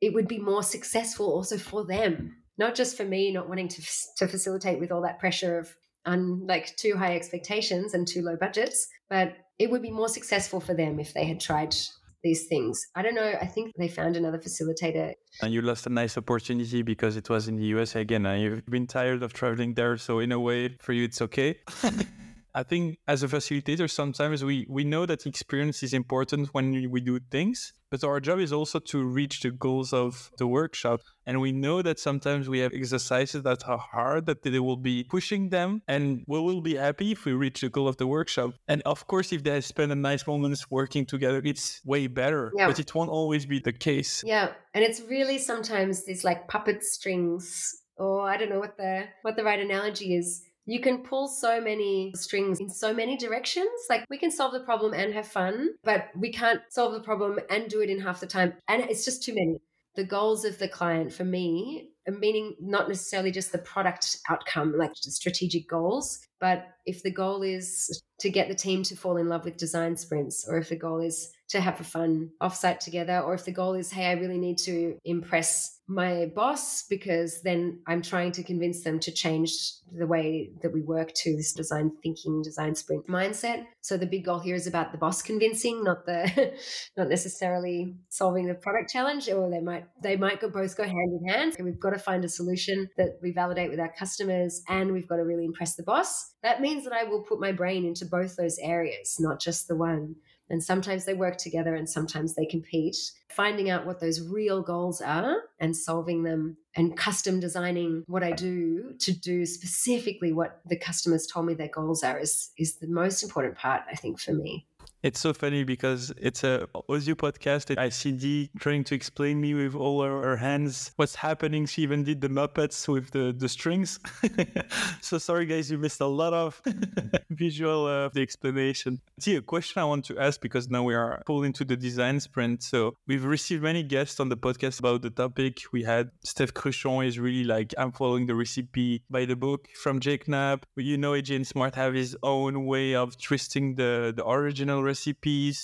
Speaker 3: it would be more successful also for them, not just for me not wanting to to facilitate with all that pressure of on like too high expectations and too low budgets, but it would be more successful for them if they had tried these things. I don't know. I think they found another facilitator.
Speaker 2: And you lost a nice opportunity because it was in the US again. And you've been tired of traveling there. So, in a way, for you, it's okay. I think as a facilitator, sometimes we, we know that experience is important when we do things, but our job is also to reach the goals of the workshop. And we know that sometimes we have exercises that are hard, that they will be pushing them, and we will be happy if we reach the goal of the workshop. And of course, if they spend a nice moments working together, it's way better, yeah. but it won't always be the case.
Speaker 3: Yeah. And it's really sometimes these like puppet strings, or I don't know what the what the right analogy is you can pull so many strings in so many directions. Like we can solve the problem and have fun, but we can't solve the problem and do it in half the time. And it's just too many. The goals of the client for me, meaning not necessarily just the product outcome, like strategic goals, but if the goal is to get the team to fall in love with design sprints, or if the goal is to have a fun offsite together, or if the goal is, hey, I really need to impress my boss because then I'm trying to convince them to change the way that we work to this design thinking, design sprint mindset. So the big goal here is about the boss convincing, not the not necessarily solving the product challenge. Or they might they might go, both go hand in hand. And we've got to find a solution that we validate with our customers, and we've got to really impress the boss. That means that I will put my brain into both those areas, not just the one. And sometimes they work together and sometimes they compete. Finding out what those real goals are and solving them and custom designing what I do to do specifically what the customers told me their goals are is, is the most important part, I think, for me.
Speaker 2: It's so funny because it's a audio podcast. I see Dee trying to explain me with all her, her, hands what's happening. She even did the Muppets with the, the strings. so sorry, guys, you missed a lot of visual of uh, the explanation. See, a question I want to ask because now we are pulled into the design sprint. So we've received many guests on the podcast about the topic. We had Steph Cruchon is really like, I'm following the recipe by the book from Jake Knapp. You know, AJ Smart have his own way of twisting the, the original recipes.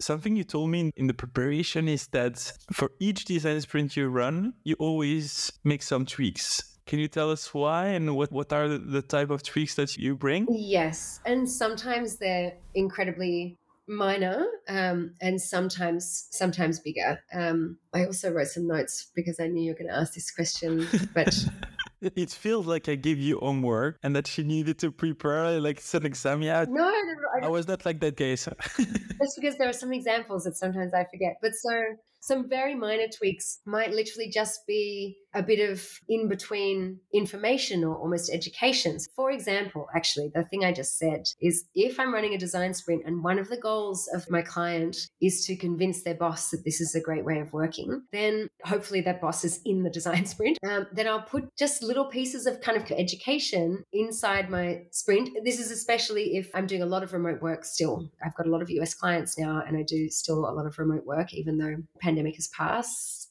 Speaker 2: Something you told me in the preparation is that for each design sprint you run, you always make some tweaks. Can you tell us why and what, what are the, type of tweaks that you bring?
Speaker 3: Yes. And sometimes they're incredibly minor um, and sometimes sometimes bigger. Um, I also wrote some notes because I knew you were going to ask this question, but
Speaker 2: it feels like I gave you homework and that she needed to prepare like an exam. Yeah.
Speaker 3: No, no, no
Speaker 2: I, I was not like that case.
Speaker 3: Just because there are some examples that sometimes I forget. But so some very minor tweaks might literally just be a bit of in between information or almost educations. For example, actually, the thing I just said is if I'm running a design sprint and one of the goals of my client is to convince their boss that this is a great way of working, then hopefully that boss is in the design sprint. Um, then I'll put just little pieces of kind of education inside my sprint. This is especially if I'm doing a lot of remote work still. I've got a lot of US clients now and I do still a lot of remote work, even though pandemic has passed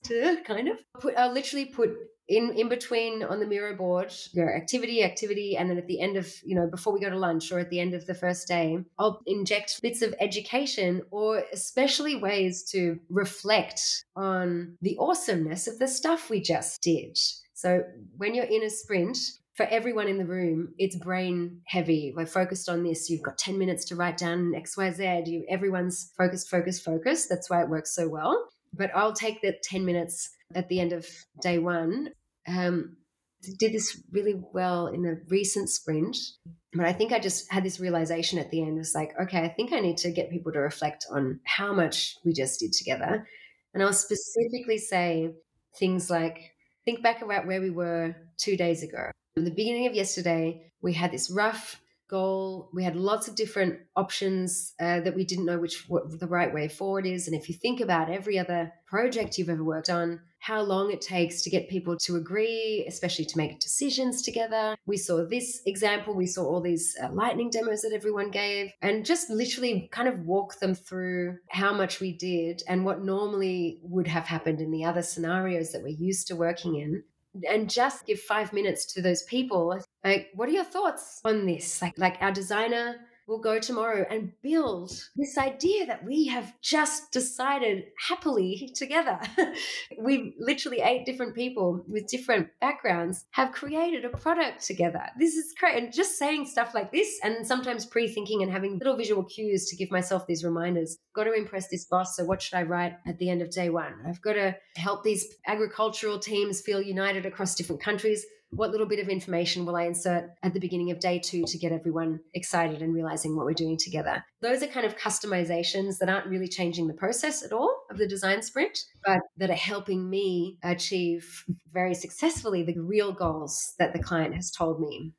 Speaker 3: kind of. Put, I'll literally put in in between on the Miro board your activity activity and then at the end of you know before we go to lunch or at the end of the first day i'll inject bits of education or especially ways to reflect on the awesomeness of the stuff we just did so when you're in a sprint for everyone in the room, it's brain heavy. We're focused on this. You've got 10 minutes to write down XYZ. You, everyone's focused, focused, focused. That's why it works so well but I'll take that 10 minutes at the end of day one um, did this really well in the recent sprint. But I think I just had this realization at the end. It was like, okay, I think I need to get people to reflect on how much we just did together. And I'll specifically say things like, think back about where we were two days ago. At the beginning of yesterday, we had this rough goal. We had lots of different options uh, that we didn't know which what the right way forward is. And if you think about every other project you've ever worked on, how long it takes to get people to agree, especially to make decisions together. We saw this example. We saw all these uh, lightning demos that everyone gave, and just literally kind of walk them through how much we did and what normally would have happened in the other scenarios that we're used to working in and just give five minutes to those people like what are your thoughts on this? Like like our designer will go tomorrow and build this idea that we have just decided happily together. we literally eight different people with different backgrounds have created a product together. This is great. And just saying stuff like this and sometimes pre thinking and having little visual cues to give myself these reminders. Got to impress this boss. So, what should I write at the end of day one? I've got to help these agricultural teams feel united across different countries what little bit of information will I insert at the beginning of day two to get everyone excited and realizing what we're doing together? Those are kind of customizations that aren't really changing the process at all of the design sprint, but that are helping me achieve very successfully the real goals that the client has told me.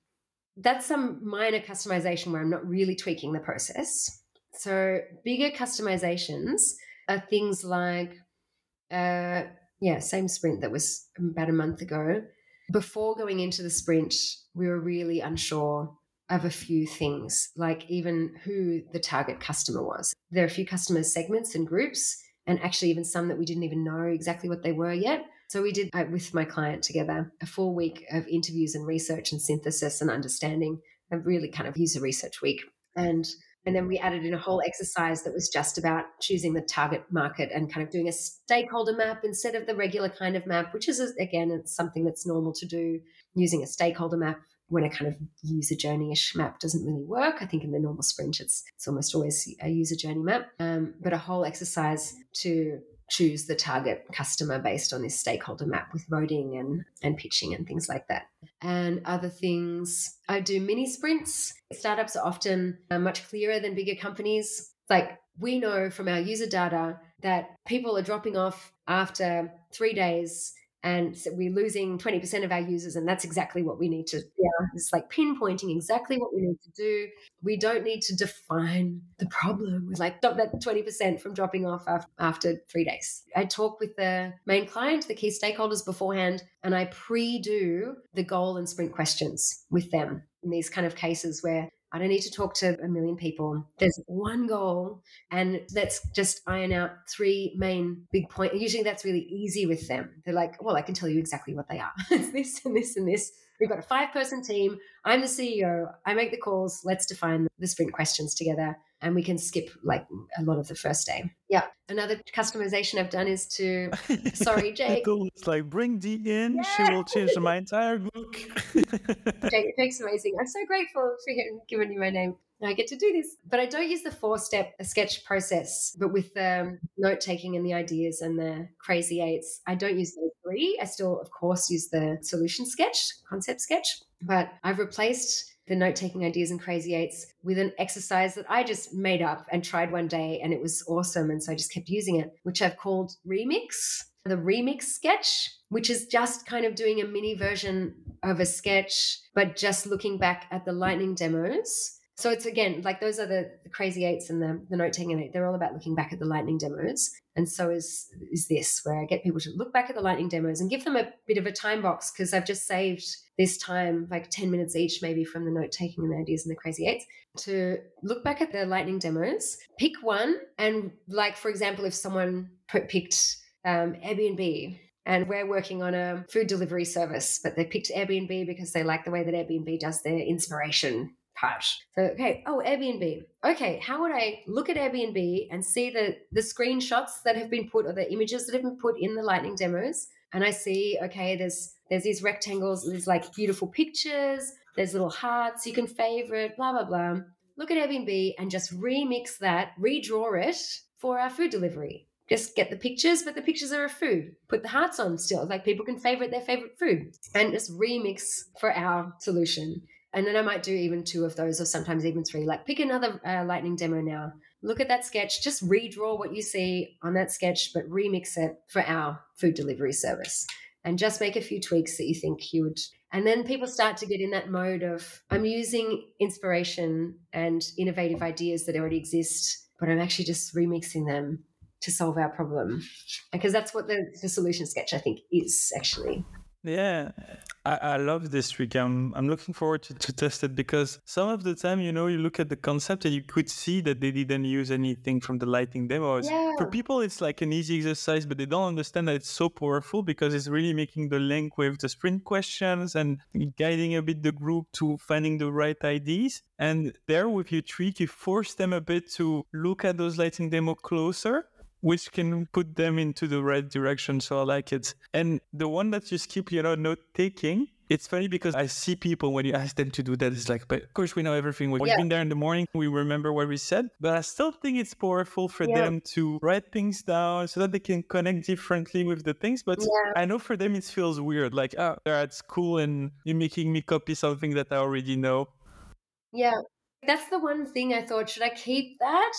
Speaker 3: That's some minor customization where I'm not really tweaking the process. So, bigger customizations are things like, uh, yeah, same sprint that was about a month ago before going into the sprint, we were really unsure of a few things, like even who the target customer was. There are a few customer segments and groups, and actually, even some that we didn't even know exactly what they were yet. So, we did uh, with my client together a full week of interviews and research and synthesis and understanding, a really kind of user research week. And and then we added in a whole exercise that was just about choosing the target market and kind of doing a stakeholder map instead of the regular kind of map, which is, again, it's something that's normal to do using a stakeholder map when a kind of user journey-ish map doesn't really work. I think in the normal sprint, it's, it's almost always a user journey map, um, but a whole exercise to choose the target customer based on this stakeholder map with voting and, and pitching and things like that. And other things, I do mini sprints. Startups are often uh, much clearer than bigger companies. Like we know from our user data that people are dropping off after three days and so we're losing 20% of our users and that's exactly what we need to yeah. It's like pinpointing exactly what we need to do. We don't need to define the problem with like stop that 20% from dropping off after three days. I talk with the main client the key stakeholders beforehand and i pre-do the goal and sprint questions with them in these kind of cases where I don't need to talk to a million people. There's one goal, and let's just iron out three main big points. Usually that's really easy with them. They're like, well, I can tell you exactly what they are. it's this and this and this. We've got a five person team. I'm the CEO. I make the calls. Let's define the sprint questions together and we can skip like a lot of the first day. Yeah. Another customization I've done is to, sorry, Jake.
Speaker 2: it's like bring Dee in. Yeah. She will change my entire book.
Speaker 3: Jake, Jake's amazing. I'm so grateful for him giving you my name. I get to do this. But I don't use the four step sketch process, but with the note taking and the ideas and the crazy eights, I don't use those three. I still, of course, use the solution sketch, concept sketch, but I've replaced the note taking ideas and crazy eights with an exercise that I just made up and tried one day and it was awesome. And so I just kept using it, which I've called Remix, the Remix sketch, which is just kind of doing a mini version of a sketch, but just looking back at the lightning demos so it's again like those are the, the crazy eights and the, the note taking. They're all about looking back at the lightning demos. And so is is this where I get people to look back at the lightning demos and give them a bit of a time box because I've just saved this time, like 10 minutes each, maybe from the note taking and the ideas and the crazy eights, to look back at the lightning demos, pick one, and like for example, if someone picked um, Airbnb and we're working on a food delivery service, but they picked Airbnb because they like the way that Airbnb does their inspiration part. So, okay, oh, Airbnb. Okay, how would I look at Airbnb and see the the screenshots that have been put or the images that have been put in the lightning demos? And I see, okay, there's there's these rectangles, there's like beautiful pictures, there's little hearts you can favorite, blah blah blah. Look at Airbnb and just remix that, redraw it for our food delivery. just get the pictures, but the pictures are of food. Put the hearts on still. Like people can favorite their favorite food and just remix for our solution. And then I might do even two of those or sometimes even three. Like pick another uh, lightning demo now. Look at that sketch, just redraw what you see on that sketch, but remix it for our food delivery service. And just make a few tweaks that you think you would. And then people start to get in that mode of I'm using inspiration and innovative ideas that already exist, but I'm actually just remixing them to solve our problem. Because that's what the, the solution sketch, I think, is actually.
Speaker 2: Yeah, I, I love this trick. I'm, I'm looking forward to, to test it because some of the time, you know, you look at the concept and you could see that they didn't use anything from the lightning demos.
Speaker 3: Yeah.
Speaker 2: For people, it's like an easy exercise, but they don't understand that it's so powerful because it's really making the link with the sprint questions and guiding a bit the group to finding the right IDs. And there, with your trick, you force them a bit to look at those lightning demo closer which can put them into the right direction. So I like it. And the one that you skip, you know, note taking. It's funny because I see people when you ask them to do that, it's like, but of course we know everything. We've
Speaker 3: Yeah.
Speaker 2: been there in the morning, we remember what we said, but I still think it's powerful for
Speaker 3: Yeah.
Speaker 2: them to write things down so that they can connect differently with the things. But
Speaker 3: Yeah.
Speaker 2: I know for them it feels weird, like, oh, they're at school and you're making me copy something that I already know.
Speaker 3: Yeah. That's the one thing I thought, should I keep that?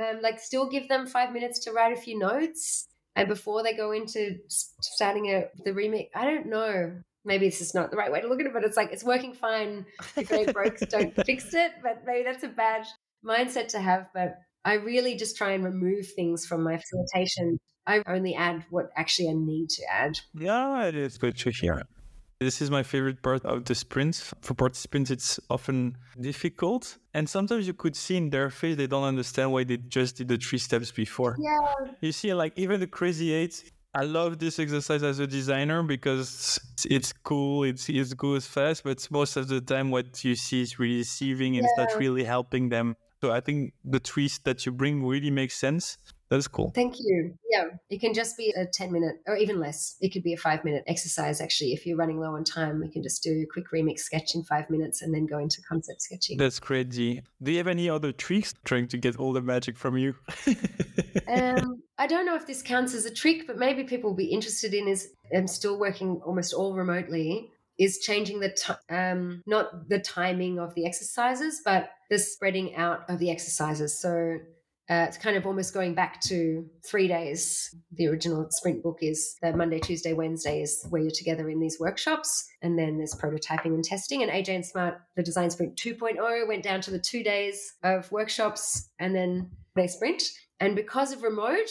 Speaker 3: Um, like, still give them five minutes to write a few notes and before they go into starting a, the remake. I don't know. Maybe this is not the right way to look at it, but it's like it's working fine. If it broke, don't fix it. But maybe that's a bad mindset to have. But I really just try and remove things from my facilitation. I only add what actually I need to add.
Speaker 2: Yeah, it is good to hear. This is my favorite part of the sprint. For participants, it's often difficult. And sometimes you could see in their face they don't understand why they just did the three steps before.
Speaker 3: Yeah.
Speaker 2: You see, like even the crazy eight, I love this exercise as a designer because it's, cool, it's, it goes fast, but most of the time what you see is really deceiving and it's not really helping them. So I think the trees that you bring really makes sense. That's cool.
Speaker 3: Thank you. Yeah, it can just be a 10 minute or even less. It could be a five minute exercise, actually. If you're running low on time, we can just do a quick remix sketch in five minutes and then go into concept sketching.
Speaker 2: That's crazy. Do you have any other tricks trying to get all the magic from you?
Speaker 3: um, I don't know if this counts as a trick, but maybe people will be interested in is I'm still working almost all remotely. Is changing the ti um, not the timing of the exercises, but the spreading out of the exercises. So uh, it's kind of almost going back to three days. The original sprint book is the Monday, Tuesday, Wednesday is where you're together in these workshops, and then there's prototyping and testing. And AJ and Smart, the Design Sprint 2.0, went down to the two days of workshops and then they sprint. And because of remote,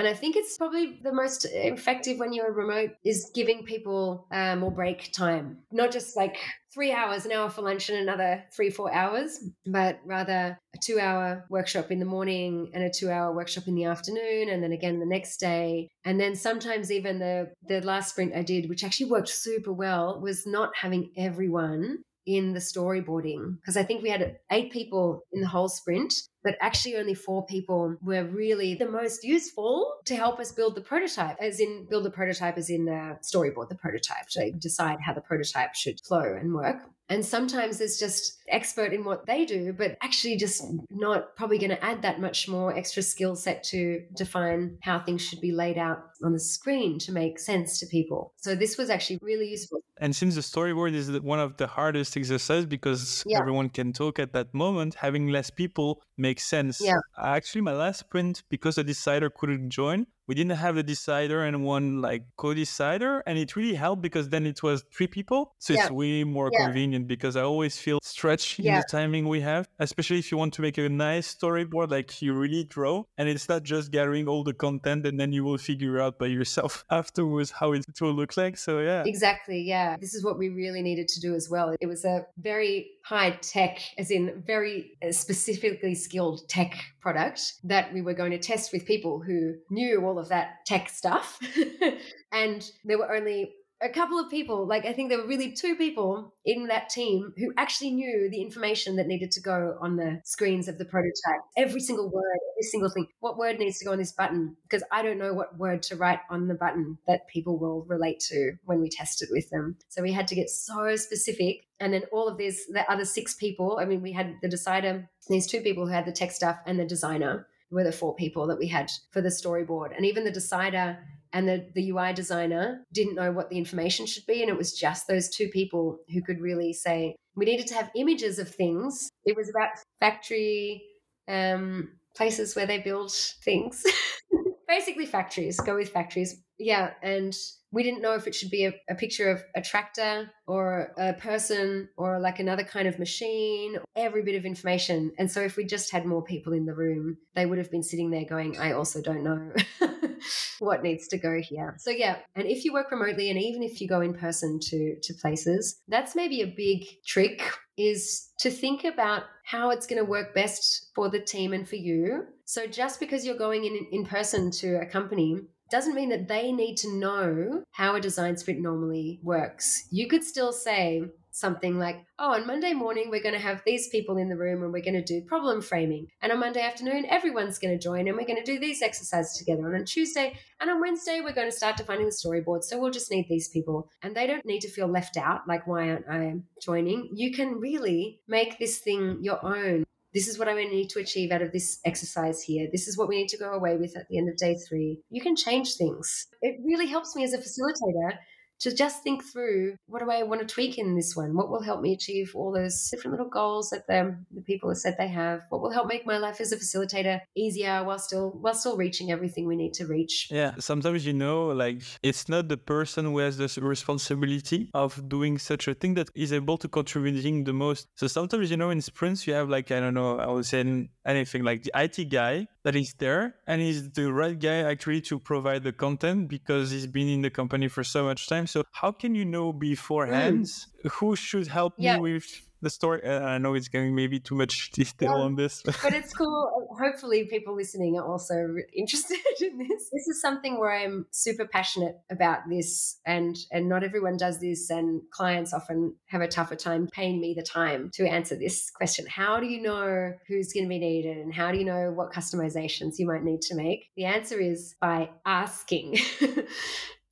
Speaker 3: and I think it's probably the most effective when you're remote is giving people uh, more break time, not just like three hours, an hour for lunch and another three, four hours, but rather a two hour workshop in the morning and a two hour workshop in the afternoon, and then again the next day. And then sometimes even the, the last sprint I did, which actually worked super well, was not having everyone in the storyboarding because I think we had eight people in the whole sprint, but actually only four people were really the most useful to help us build the prototype, as in build the prototype, as in uh, storyboard the prototype to decide how the prototype should flow and work. And sometimes it's just expert in what they do, but actually just not probably going to add that much more extra skill set to define how things should be laid out on the screen to make sense to people. So this was actually really useful.
Speaker 2: And since the storyboard is one of the hardest exercises because
Speaker 3: Yeah.
Speaker 2: everyone can talk at that moment, having less people makes sense.
Speaker 3: Yeah.
Speaker 2: Actually, my last sprint, because the decider couldn't join, we didn't have the decider and one like co-decider, and it really helped because then it was three people, so it's way more
Speaker 3: Yeah.
Speaker 2: convenient. Because I always feel stretched in the timing we have, especially if you want to make a nice storyboard, like you really draw, and it's not just gathering all the content and then you will figure out by yourself afterwards how it will look like. So yeah.
Speaker 3: Exactly. Yeah. This is what we really needed to do as well. It was a very high tech, as in very uh, specifically skilled tech product that we were going to test with people who knew all of that tech stuff. and there were only a couple of people, like I think there were really two people in that team who actually knew the information that needed to go on the screens of the prototype. Every single word, every single thing. What word needs to go on this button? Because I don't know what word to write on the button that people will relate to when we test it with them. So we had to get so specific. And then all of these, the other six people, I mean, we had the decider, these two people who had the tech stuff and the designer. were the four people that we had for the storyboard. And even the decider and the, the UI designer didn't know what the information should be. And it was just those two people who could really say, we needed to have images of things. It was about factory um, places where they build things. Basically, factories, go with factories. Yeah. And we didn't know if it should be a, a, picture of a tractor or a person or like another kind of machine, every bit of information. And so if we just had more people in the room, they would have been sitting there going, I also don't know what needs to go here. So yeah, and if you work remotely and even if you go in person to to places, that's maybe a big trick is to think about how it's going to work best for the team and for you. So just because you're going in in person to a company doesn't mean that they need to know how a design sprint normally works. You could still say something like, oh, on Monday morning, we're going to have these people in the room and we're going to do problem framing. And on Monday afternoon, everyone's going to join and we're going to do these exercises together. And on Tuesday and on Wednesday, we're going to start defining the storyboard. So we'll just need these people. And they don't need to feel left out, like, why aren't I joining? You can really make this thing your own this is what I need to achieve out of this exercise here. This is what we need to go away with at the end of day three. You can change things. It really helps me as a facilitator to just think through what do I want to tweak in this one? What will help me achieve all those different little goals that the, the people have said they have? What will help make my life as a facilitator easier while still while still reaching everything we need to reach?
Speaker 2: Yeah, sometimes you know, like it's not the person who has the responsibility of doing such a thing that is able to contributing the most. So sometimes you know in sprints you have like I don't know, I was saying anything like the IT guy that is there and he's the right guy actually to provide the content because he's been in the company for so much time so how can you know beforehand mm. who should help yeah. me with the story. Uh, I know it's going maybe too much detail yeah, on this,
Speaker 3: but it's cool. Hopefully, people listening are also interested in this. This is something where I'm super passionate about this, and and not everyone does this, and clients often have a tougher time paying me the time to answer this question. How do you know who's going to be needed, and how do you know what customizations you might need to make? The answer is by asking.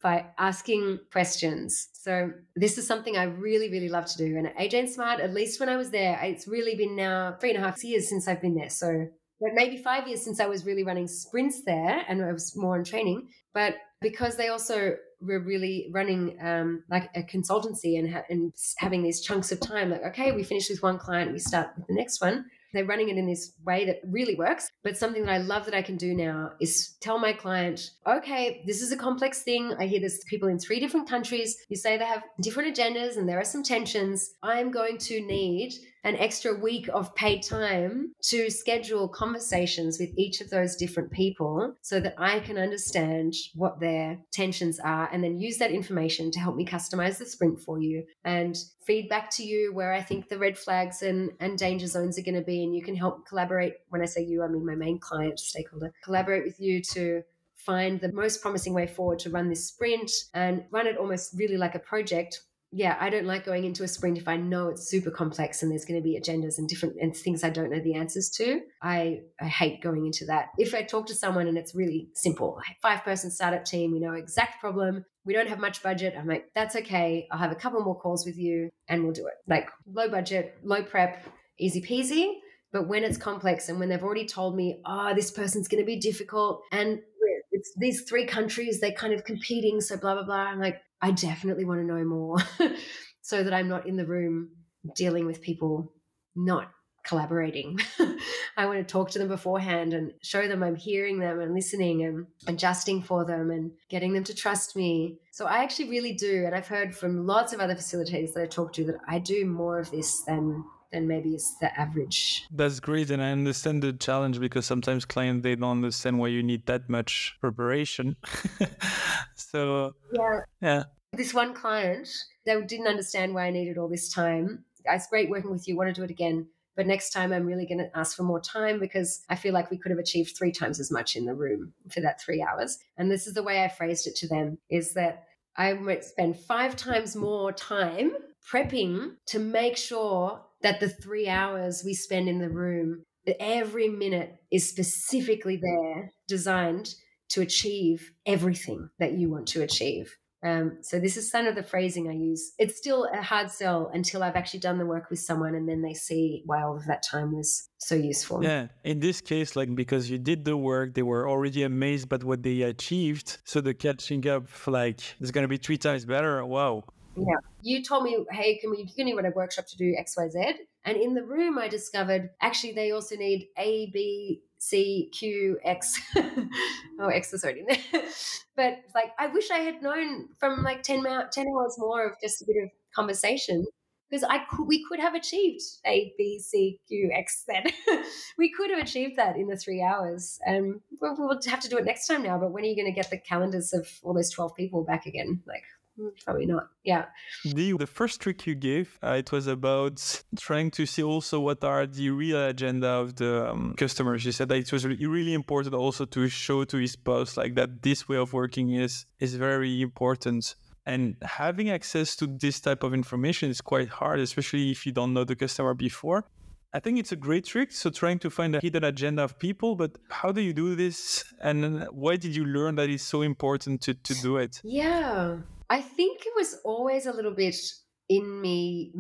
Speaker 3: By asking questions. So this is something I really, really love to do. And at AJ Smart, at least when I was there, it's really been now three and a half years since I've been there. So but maybe five years since I was really running sprints there and I was more in training. But because they also were really running um, like a consultancy and, ha- and having these chunks of time, like, okay, we finish with one client, we start with the next one they're running it in this way that really works. But something that I love that I can do now is tell my client, okay, this is a complex thing. I hear there's people in three different countries. You say they have different agendas and there are some tensions. I'm going to need an extra week of paid time to schedule conversations with each of those different people so that I can understand what their tensions are and then use that information to help me customize the sprint for you and feedback to you where I think the red flags and, and danger zones are going to be. And you can help collaborate. When I say you, I mean my main client, stakeholder, collaborate with you to find the most promising way forward to run this sprint and run it almost really like a project yeah, I don't like going into a sprint if I know it's super complex and there's going to be agendas and different and things I don't know the answers to. I, I hate going into that. If I talk to someone and it's really simple, five person startup team, we know exact problem, we don't have much budget. I'm like, that's okay. I'll have a couple more calls with you and we'll do it. Like low budget, low prep, easy peasy. But when it's complex and when they've already told me, oh, this person's going to be difficult and it's these three countries, they're kind of competing. So blah, blah, blah. I'm like, I definitely want to know more so that I'm not in the room dealing with people not collaborating. I want to talk to them beforehand and show them I'm hearing them and listening and adjusting for them and getting them to trust me. So I actually really do. And I've heard from lots of other facilitators that I talk to that I do more of this than than maybe it's the average.
Speaker 2: That's great, and I understand the challenge because sometimes clients they don't understand why you need that much preparation. so
Speaker 3: yeah,
Speaker 2: yeah.
Speaker 3: This one client, they didn't understand why I needed all this time. It's great working with you. Want to do it again? But next time, I'm really going to ask for more time because I feel like we could have achieved three times as much in the room for that three hours. And this is the way I phrased it to them: is that I might spend five times more time prepping to make sure that the three hours we spend in the room, every minute is specifically there, designed to achieve everything that you want to achieve. Um, so this is kind of the phrasing I use. It's still a hard sell until I've actually done the work with someone and then they see why all of that time was so useful.
Speaker 2: Yeah. In this case, like because you did the work, they were already amazed by what they achieved. So the catching up, like, is going to be three times better. Wow.
Speaker 3: Yeah. You told me, hey, can we can you run a workshop to do X, Y, Z? And in the room, I discovered actually they also need A, B, C, Q, X. oh, X is already there. but like, I wish I had known from like 10, 10 hours more of just a bit of conversation because I could, we could have achieved A, B, C, Q, X, Z. we could have achieved that in the three hours. And we'll, we'll have to do it next time now. But when are you going to get the calendars of all those 12 people back again? Like, probably not. Yeah.
Speaker 2: The, the first trick you gave, uh, it was about trying to see also what are the real agenda of the um, customers. You said that it was really important also to show to his boss like that this way of working is is very important. And having access to this type of information is quite hard, especially if you don't know the customer before. I think it's a great trick. So trying to find a hidden agenda of people, but how do you do this? And why did you learn that it's so important to, to do it?
Speaker 3: Yeah. I think it was always a little bit in me,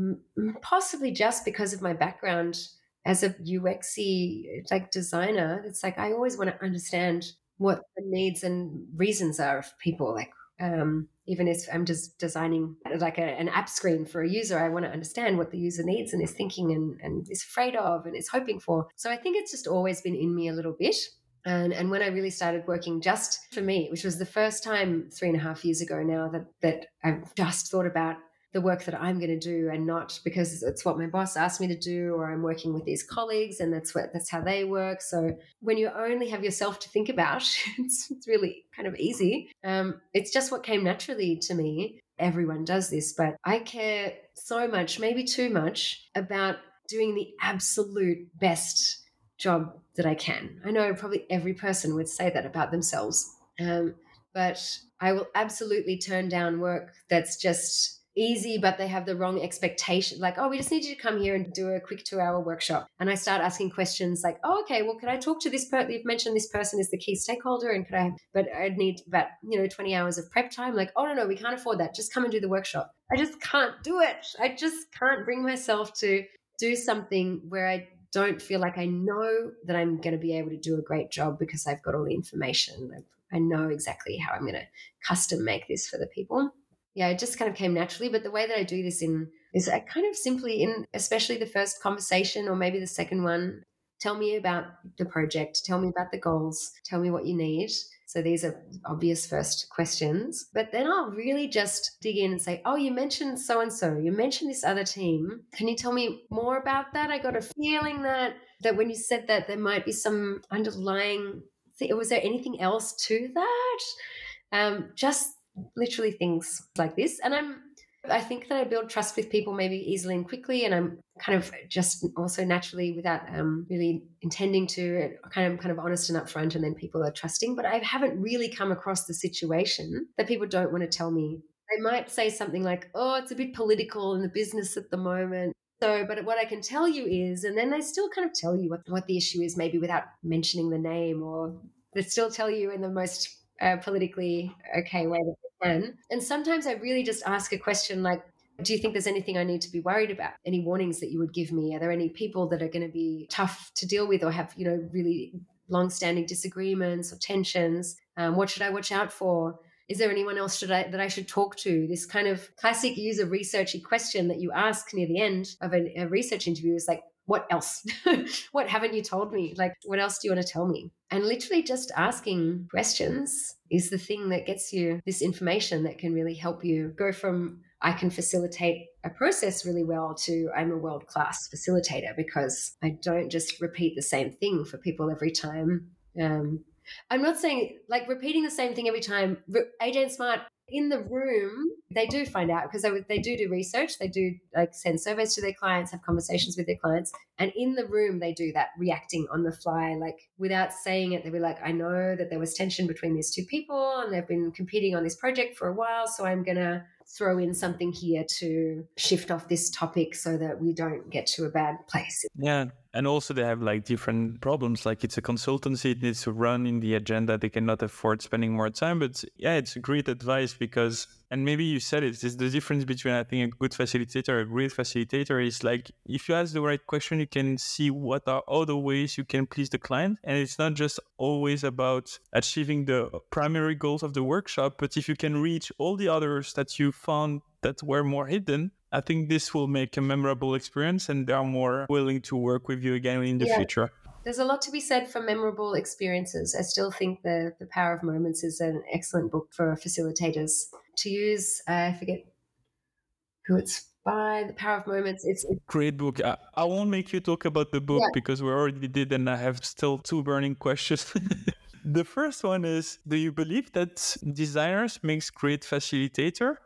Speaker 3: possibly just because of my background as a UXy like designer. It's like I always want to understand what the needs and reasons are of people. Like um, even if I'm just designing like a, an app screen for a user, I want to understand what the user needs and is thinking and, and is afraid of and is hoping for. So I think it's just always been in me a little bit. And, and when I really started working just for me, which was the first time three and a half years ago now that, that I've just thought about the work that I'm going to do and not because it's what my boss asked me to do or I'm working with these colleagues and that's what that's how they work. So when you only have yourself to think about, it's, it's really kind of easy. Um, it's just what came naturally to me. Everyone does this, but I care so much, maybe too much, about doing the absolute best job that I can. I know probably every person would say that about themselves. Um, but I will absolutely turn down work that's just easy, but they have the wrong expectation. Like, oh, we just need you to come here and do a quick two hour workshop. And I start asking questions like, oh, okay, well, could I talk to this person? You've mentioned this person is the key stakeholder and could I, but I'd need about, you know, 20 hours of prep time. Like, oh, no, no, we can't afford that. Just come and do the workshop. I just can't do it. I just can't bring myself to do something where I don't feel like I know that I'm going to be able to do a great job because I've got all the information. I know exactly how I'm going to custom make this for the people. Yeah, it just kind of came naturally. But the way that I do this in is I kind of simply in, especially the first conversation or maybe the second one, tell me about the project, tell me about the goals, tell me what you need. So these are obvious first questions. But then I'll really just dig in and say, oh, you mentioned so and so, you mentioned this other team. Can you tell me more about that? I got a feeling that that when you said that there might be some underlying. Was there anything else to that? Um, just literally things like this. And I'm I think that I build trust with people maybe easily and quickly, and I'm kind of just also naturally, without um, really intending to, kind of kind of honest and upfront, and then people are trusting. But I haven't really come across the situation that people don't want to tell me. They might say something like, "Oh, it's a bit political in the business at the moment." So, but what I can tell you is, and then they still kind of tell you what, what the issue is, maybe without mentioning the name, or they still tell you in the most uh, politically okay way that they can. And sometimes I really just ask a question like, do you think there's anything I need to be worried about? Any warnings that you would give me? Are there any people that are going to be tough to deal with or have, you know, really long-standing disagreements or tensions? Um, what should I watch out for? Is there anyone else I, that I should talk to? This kind of classic user researchy question that you ask near the end of a, a research interview is like, what else? what haven't you told me? Like, what else do you want to tell me? And literally just asking questions is the thing that gets you this information that can really help you go from I can facilitate a process really well to I'm a world class facilitator because I don't just repeat the same thing for people every time. Um, I'm not saying like repeating the same thing every time. AJ and Smart in the room, they do find out because they, they do do research. They do like send surveys to their clients, have conversations with their clients. And in the room, they do that reacting on the fly, like without saying it. They'll be like, I know that there was tension between these two people and they've been competing on this project for a while. So I'm going to throw in something here to shift off this topic so that we don't get to a bad place.
Speaker 2: Yeah. And also they have like different problems. Like it's a consultancy, it needs to run in the agenda. They cannot afford spending more time. But yeah, it's a great advice because and maybe you said it, it, is the difference between I think a good facilitator, a great facilitator is like if you ask the right question, you can see what are other ways you can please the client. And it's not just always about achieving the primary goals of the workshop, but if you can reach all the others that you found that were more hidden, I think this will make a memorable experience and they are more willing to work with you again in the yeah. future.
Speaker 3: There's a lot to be said for memorable experiences. I still think the the Power of Moments is an excellent book for facilitators to use. I forget who it's by. The Power of Moments. It's, it's
Speaker 2: great book. I, I, won't make you talk about the book yeah. because we already did, and I have still two burning questions. the first one is: Do you believe that designers makes great facilitator?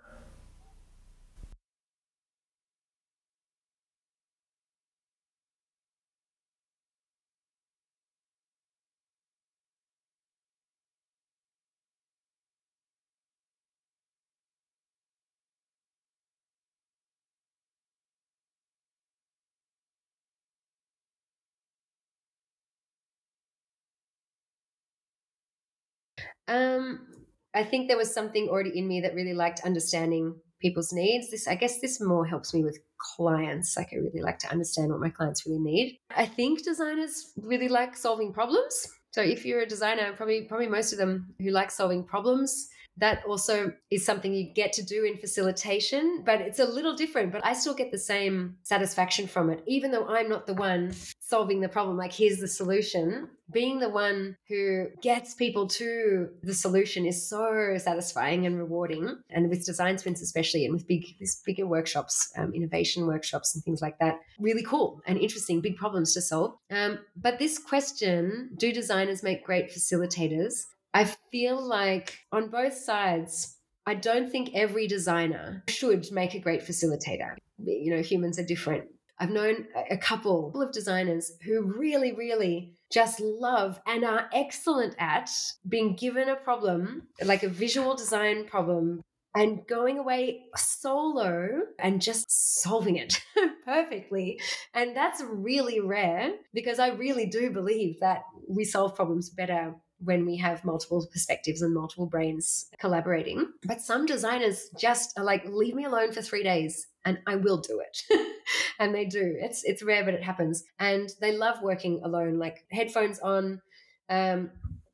Speaker 3: Um, I think there was something already in me that really liked understanding people's needs. This, I guess, this more helps me with clients. Like, I really like to understand what my clients really need. I think designers really like solving problems. So, if you're a designer, probably probably most of them who like solving problems that also is something you get to do in facilitation, but it's a little different. But I still get the same satisfaction from it, even though I'm not the one solving the problem. Like, here's the solution. Being the one who gets people to the solution is so satisfying and rewarding. And with design sprints, especially, and with big, bigger workshops, um, innovation workshops, and things like that, really cool and interesting, big problems to solve. Um, but this question do designers make great facilitators? I feel like on both sides, I don't think every designer should make a great facilitator. You know, humans are different. I've known a couple of designers who really, really just love and are excellent at being given a problem, like a visual design problem, and going away solo and just solving it perfectly. And that's really rare because I really do believe that we solve problems better when we have multiple perspectives and multiple brains collaborating. But some designers just are like, leave me alone for three days and I will do it. and they do. It's it's rare, but it happens. And they love working alone, like headphones on. Um,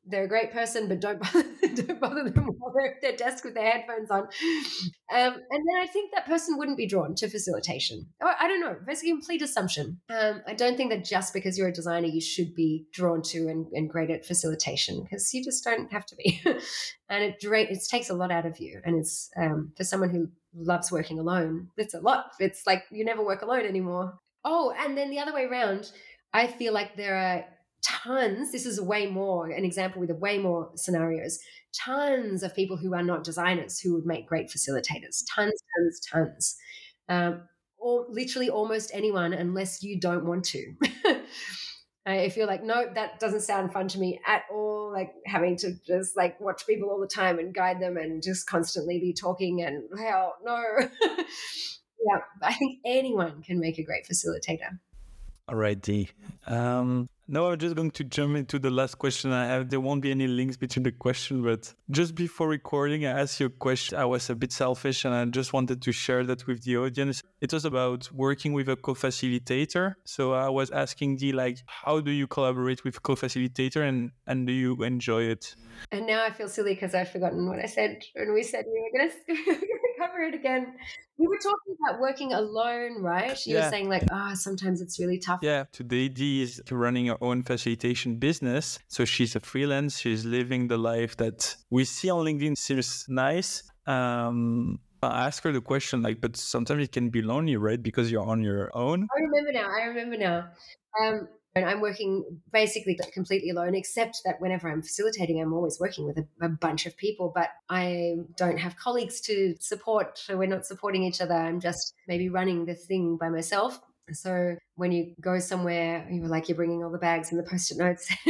Speaker 3: they're a great person, but don't bother, don't bother them while they're at their desk with their headphones on. Um, and then I think that person wouldn't be drawn to facilitation. Or I don't know. It's a complete assumption. Um, I don't think that just because you're a designer, you should be drawn to and, and great at facilitation because you just don't have to be. and it, it takes a lot out of you. And it's um, for someone who loves working alone, it's a lot. It's like you never work alone anymore. Oh, and then the other way around, I feel like there are tons, this is a way more, an example with a way more scenarios, tons of people who are not designers who would make great facilitators. Tons, tons, tons. Um, or literally almost anyone, unless you don't want to. if you're like, no, that doesn't sound fun to me at all, like having to just like watch people all the time and guide them and just constantly be talking and hell, no. yeah, I think anyone can make a great facilitator.
Speaker 2: All right, Dee. Um, now I'm just going to jump into the last question I have. There won't be any links between the question, but just before recording, I asked you a question. I was a bit selfish and I just wanted to share that with the audience. It was about working with a co-facilitator. So I was asking Dee, like, how do you collaborate with a co-facilitator and, and do you enjoy it?
Speaker 3: And now I feel silly because I've forgotten what I said when we said we were going to cover it again. We were talking about working alone, right? You yeah. were saying like, ah, oh, sometimes it's really tough.
Speaker 2: Yeah. Today, Dee is running own facilitation business. So she's a freelance. She's living the life that we see on LinkedIn seems nice. Um, I ask her the question like, but sometimes it can be lonely, right? Because you're on your own.
Speaker 3: I remember now. I remember now. Um, and I'm working basically completely alone, except that whenever I'm facilitating, I'm always working with a, a, bunch of people, but I don't have colleagues to support. So we're not supporting each other. I'm just maybe running the thing by myself. So when you go somewhere, you're like you're bringing all the bags and the post-it notes,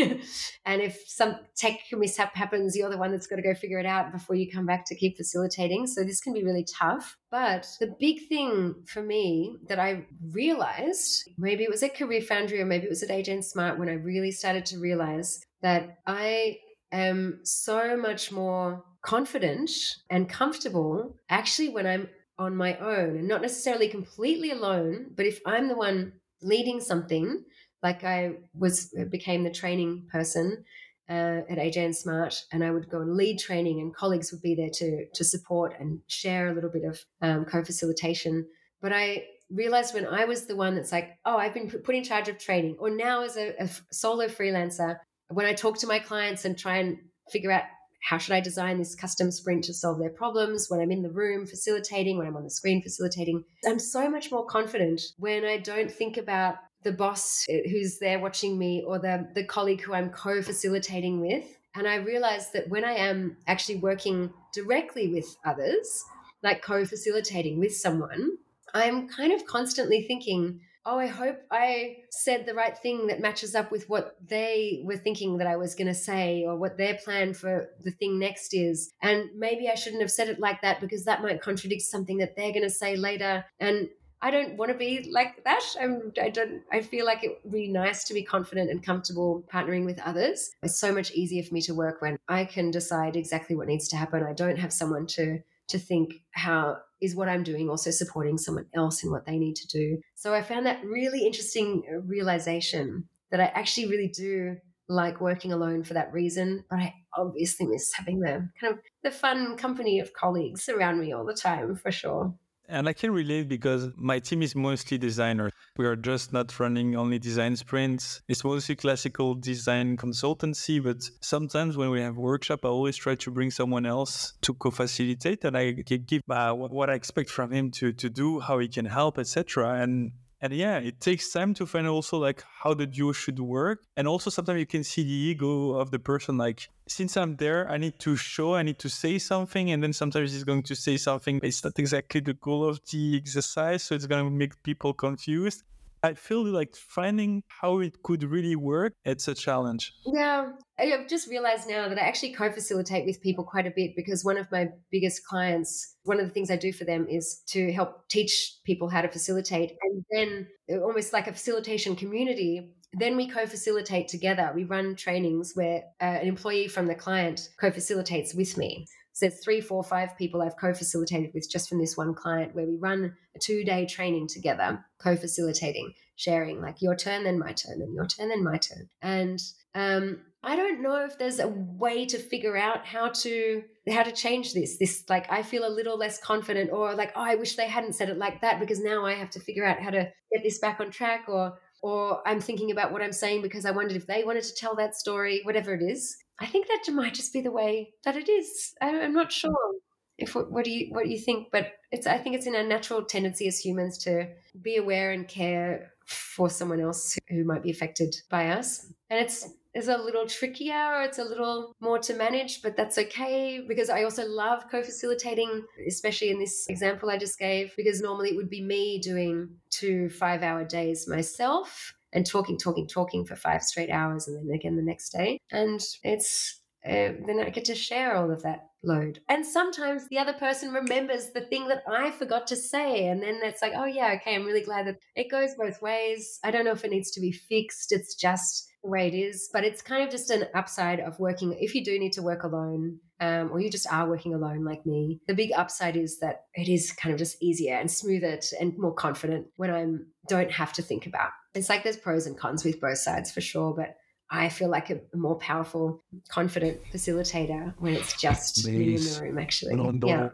Speaker 3: and if some tech mishap happens, you're the one that's got to go figure it out before you come back to keep facilitating. So this can be really tough. But the big thing for me that I realized, maybe it was at CareerFoundry or maybe it was at AJ and Smart when I really started to realize that I am so much more confident and comfortable actually when I'm on my own and not necessarily completely alone, but if I'm the one leading something, like I was uh, became the training person uh, at AJ and Smart, and I would go and lead training, and colleagues would be there to to support and share a little bit of um, co-facilitation. But I realized when I was the one that's like, oh, I've been put in charge of training, or now as a, a solo freelancer, when I talk to my clients and try and figure out how should I design this custom sprint to solve their problems when I'm in the room facilitating, when I'm on the screen facilitating. I'm so much more confident when I don't think about the boss uh, who's there watching me or the, the colleague who I'm co facilitating with. And I realize that when I am actually working directly with others, like co facilitating with someone, I'm kind of constantly thinking, oh, I hope I said the right thing that matches up with what they were thinking that I was going to say or what their plan for the thing next is. And maybe I shouldn't have said it like that because that might contradict something that they're going to say later. And I don't want to be like that. I'm, I don't. I feel like it would be nice to be confident and comfortable partnering with others. It's so much easier for me to work when I can decide exactly what needs to happen. I don't have someone to to think how is what I'm doing also supporting someone else in what they need to do. So I found that really interesting realization that I actually really do like working alone for that reason, but I obviously miss having the kind of the fun company of colleagues around me all the time for sure.
Speaker 2: And I can relate because my team is mostly designers. We are just not running only design sprints. It's mostly classical design consultancy, but sometimes when we have workshop, I always try to bring someone else to co-facilitate and I give uh, what I expect from him to, to do, how he can help, etc. And and yeah it takes time to find also like how the duo should work. And also sometimes you can see the ego of the person like since i'm there i need to show i need to say something. And then sometimes he's going to say something but it's not exactly the goal of the exercise. So it's going to make people confused I feel like finding how it could really work, it's a challenge.
Speaker 3: Yeah. I've just realized now that I actually co facilitate with people quite a bit because one of my biggest clients, one of the things I do for them is to help teach people how to facilitate. And then, uh, almost like a facilitation community, then we co facilitate together. We run trainings where uh, an employee from the client co facilitates with me. So there's three, four, five people I've co-facilitated with just from this one client where we run a two-day training together, co-facilitating, sharing like your turn, then my turn, then your turn, then my turn. And um, I don't know if there's a way to figure out how to how to change this. This like I feel a little less confident, or like oh, I wish they hadn't said it like that because now I have to figure out how to get this back on track, or or I'm thinking about what I'm saying because I wondered if they wanted to tell that story, whatever it is. I think that might just be the way that it is. I'm not mm. sure if what do you what do you think, but it's I think it's in our natural tendency as humans to be aware and care for someone else who might be affected by us, and it's is a little trickier or it's a little more to manage but that's okay because i also love co-facilitating especially in this example i just gave because normally it would be me doing two five hour days myself and talking, talking, talking for five straight hours and then again the next day. And it's uh, then I get to share all of that load. And sometimes the other person remembers the thing that I forgot to say. And then it's like, oh, yeah, okay, I'm really glad that it goes both ways. I don't know if it needs to be fixed. It's just the way it is. But it's kind of just an upside of working. If you do need to work alone, um, or you just are working alone like me, the big upside is that it is kind of just easier and smoother and more confident when I don't have to think about. It's like there's pros and cons with both sides for sure, but I feel like a, more powerful, confident facilitator when it's just me in the room, actually. Yeah.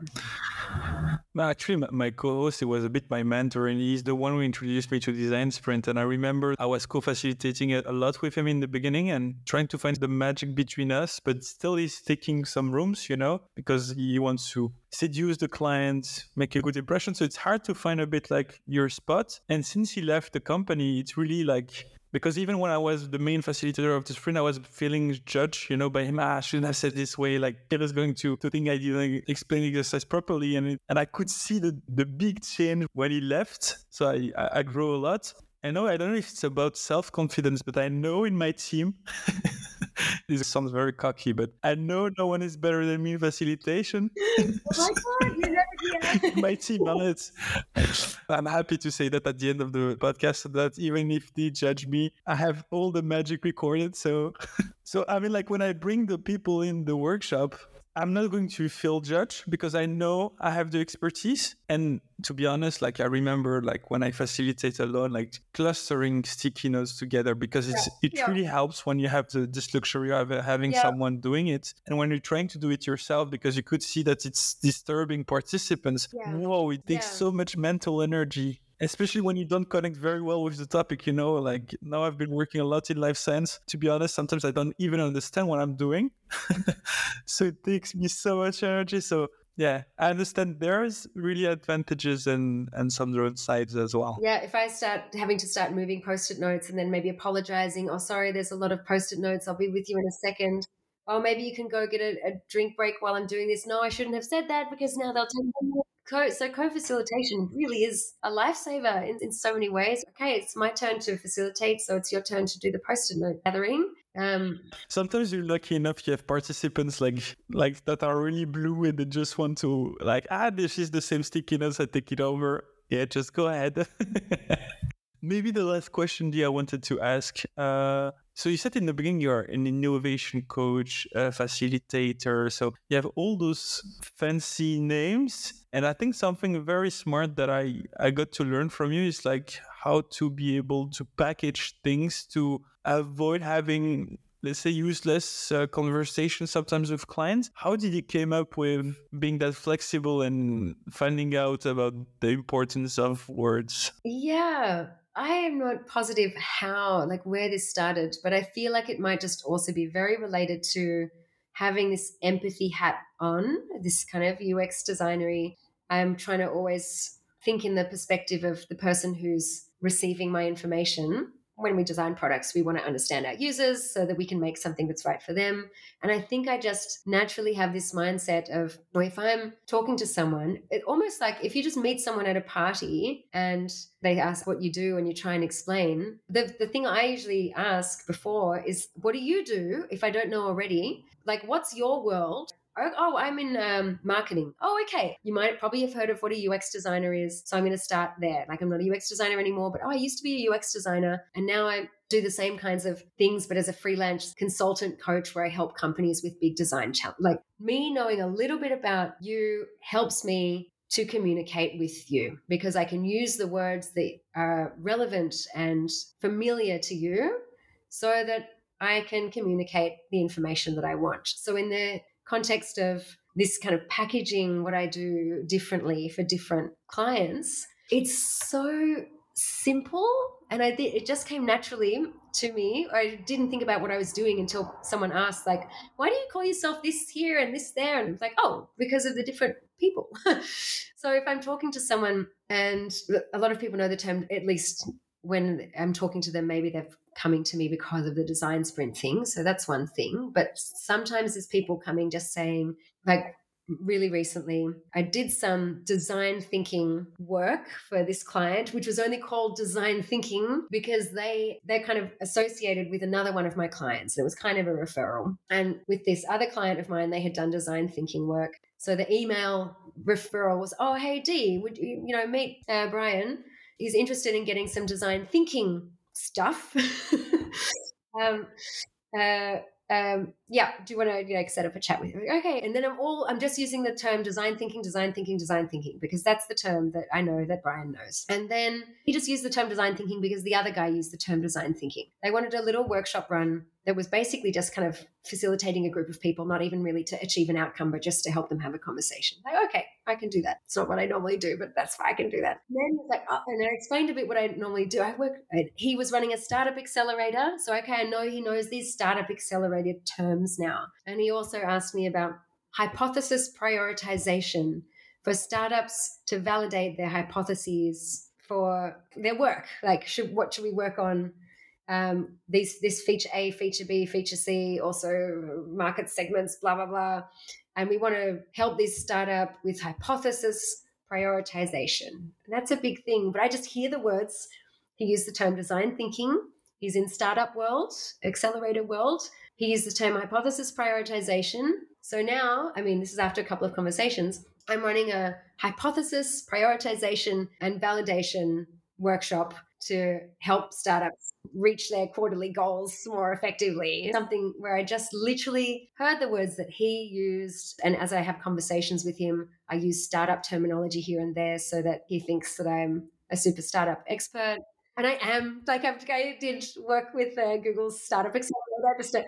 Speaker 2: Actually, my co-host he was a bit my mentor, and he's the one who introduced me to Design Sprint. And I remember I was co-facilitating a lot with him in the beginning and trying to find the magic between us. But still, he's taking some rooms, you know, because he wants to seduce the client, make a good impression. So it's hard to find a bit like your spot. And since he left the company, it's really like because even when I was the main facilitator of the sprint, I was feeling judged, you know, by him. Ah, I shouldn't have said this way. Like was going to, to think I didn't explain the exercise properly, and it, and I could see the the big change when he left. So I I, I grew a lot. I know I don't know if it's about self confidence, but I know in my team. this sounds very cocky, but I know no one is better than me in facilitation.
Speaker 3: oh my god, never,
Speaker 2: my team on it. I'm happy to say that at the end of the podcast that even if they judge me, I have all the magic recorded. So, so I mean, like when I bring the people in the workshop, I'm not going to feel judged because I know I have the expertise. And to be honest, like I remember like when I facilitate a alone, like clustering sticky notes together because it's yeah. it yeah. really helps when you have the this luxury of uh, having yeah. someone doing it. And when you're trying to do it yourself, because you could see that it's disturbing participants, whoa, it takes so much mental energy especially when you don't connect very well with the topic you know like now i've been working a lot in life science. To be honest sometimes i don't even understand what i'm doing. So it takes me so much energy. So yeah i understand there's really advantages and and some downsides as well.
Speaker 3: Yeah if i start having to start moving post-it notes and then maybe apologizing oh sorry there's a lot of post-it notes i'll be with you in a second. Oh maybe you can go get a, a drink break while i'm doing this. No i shouldn't have said that because now they'll tell me Co- so co-facilitation really is a lifesaver in, in so many ways. Okay, it's my turn to facilitate, so it's your turn to do the post-it note gathering. Um,
Speaker 2: Sometimes you're lucky enough you have participants like like that are really blue and they just want to like ah this is the same stickiness I take it over. Yeah, just go ahead. Maybe the last question, Dia, I wanted to ask. Uh, so you said in the beginning you're an innovation coach, a facilitator. So you have all those fancy names. And I think something very smart that I, I got to learn from you is like how to be able to package things to avoid having let's say useless uh, conversations sometimes with clients how did you came up with being that flexible and finding out about the importance of words
Speaker 3: yeah I am not positive how, like where this started, but I feel like it might just also be very related to having this empathy hat on, this kind of UX designery. I'm trying to always think in the perspective of the person who's receiving my information when we design products, we want to understand our users so that we can make something that's right for them. And I think I just naturally have this mindset of well, if I'm talking to someone, it almost like if you just meet someone at a party and they ask what you do and you try and explain, the, the thing I usually ask before is, what do you do if I don't know already? Like, what's your world? Oh, oh, I'm in um, marketing. Oh, okay. You might probably have heard of what a UX designer is. So I'm going to start there. Like, I'm not a UX designer anymore, but oh, I used to be a UX designer. And now I do the same kinds of things, but as a freelance consultant coach where I help companies with big design challenges. Like, me knowing a little bit about you helps me to communicate with you because I can use the words that are relevant and familiar to you so that I can communicate the information that I want. So, in the context of this kind of packaging what I do differently for different clients, it's so simple. And I think it just came naturally to me. I didn't think about what I was doing until someone asked, like, why do you call yourself this here and this there? And it's like, oh, because of the different people. so if I'm talking to someone, and a lot of people know the term, at least when I'm talking to them, maybe they're coming to me because of the design sprint thing. So that's one thing. But sometimes there's people coming just saying, like, really recently, I did some design thinking work for this client, which was only called design thinking because they they're kind of associated with another one of my clients. It was kind of a referral. And with this other client of mine, they had done design thinking work. So the email referral was, "Oh, hey Dee, would you you know meet uh, Brian?" he's interested in getting some design thinking stuff. um, uh, um, yeah, do you want to like set up a chat with you? Okay, and then I'm all I'm just using the term design thinking, design thinking, design thinking because that's the term that I know that Brian knows. And then he just used the term design thinking because the other guy used the term design thinking. They wanted a little workshop run that was basically just kind of facilitating a group of people, not even really to achieve an outcome, but just to help them have a conversation. Like, okay, I can do that. It's not what I normally do, but that's why I can do that. And then he's like, oh, and I explained a bit what I normally do. I work, he was running a startup accelerator. So, okay, I know he knows these startup accelerated terms now. And he also asked me about hypothesis prioritization for startups to validate their hypotheses for their work. Like, should, what should we work on? Um, these this feature A, feature B, feature C, also market segments, blah blah blah, and we want to help this startup with hypothesis prioritization. And that's a big thing. But I just hear the words. He used the term design thinking. He's in startup world, accelerator world, he used the term hypothesis prioritization. So now, I mean, this is after a couple of conversations, I'm running a hypothesis prioritization and validation workshop to help startups reach their quarterly goals more effectively. Something where I just literally heard the words that he used. And as I have conversations with him, I use startup terminology here and there so that he thinks that I'm a super startup expert. And I am like I did work with uh, Google's startup to,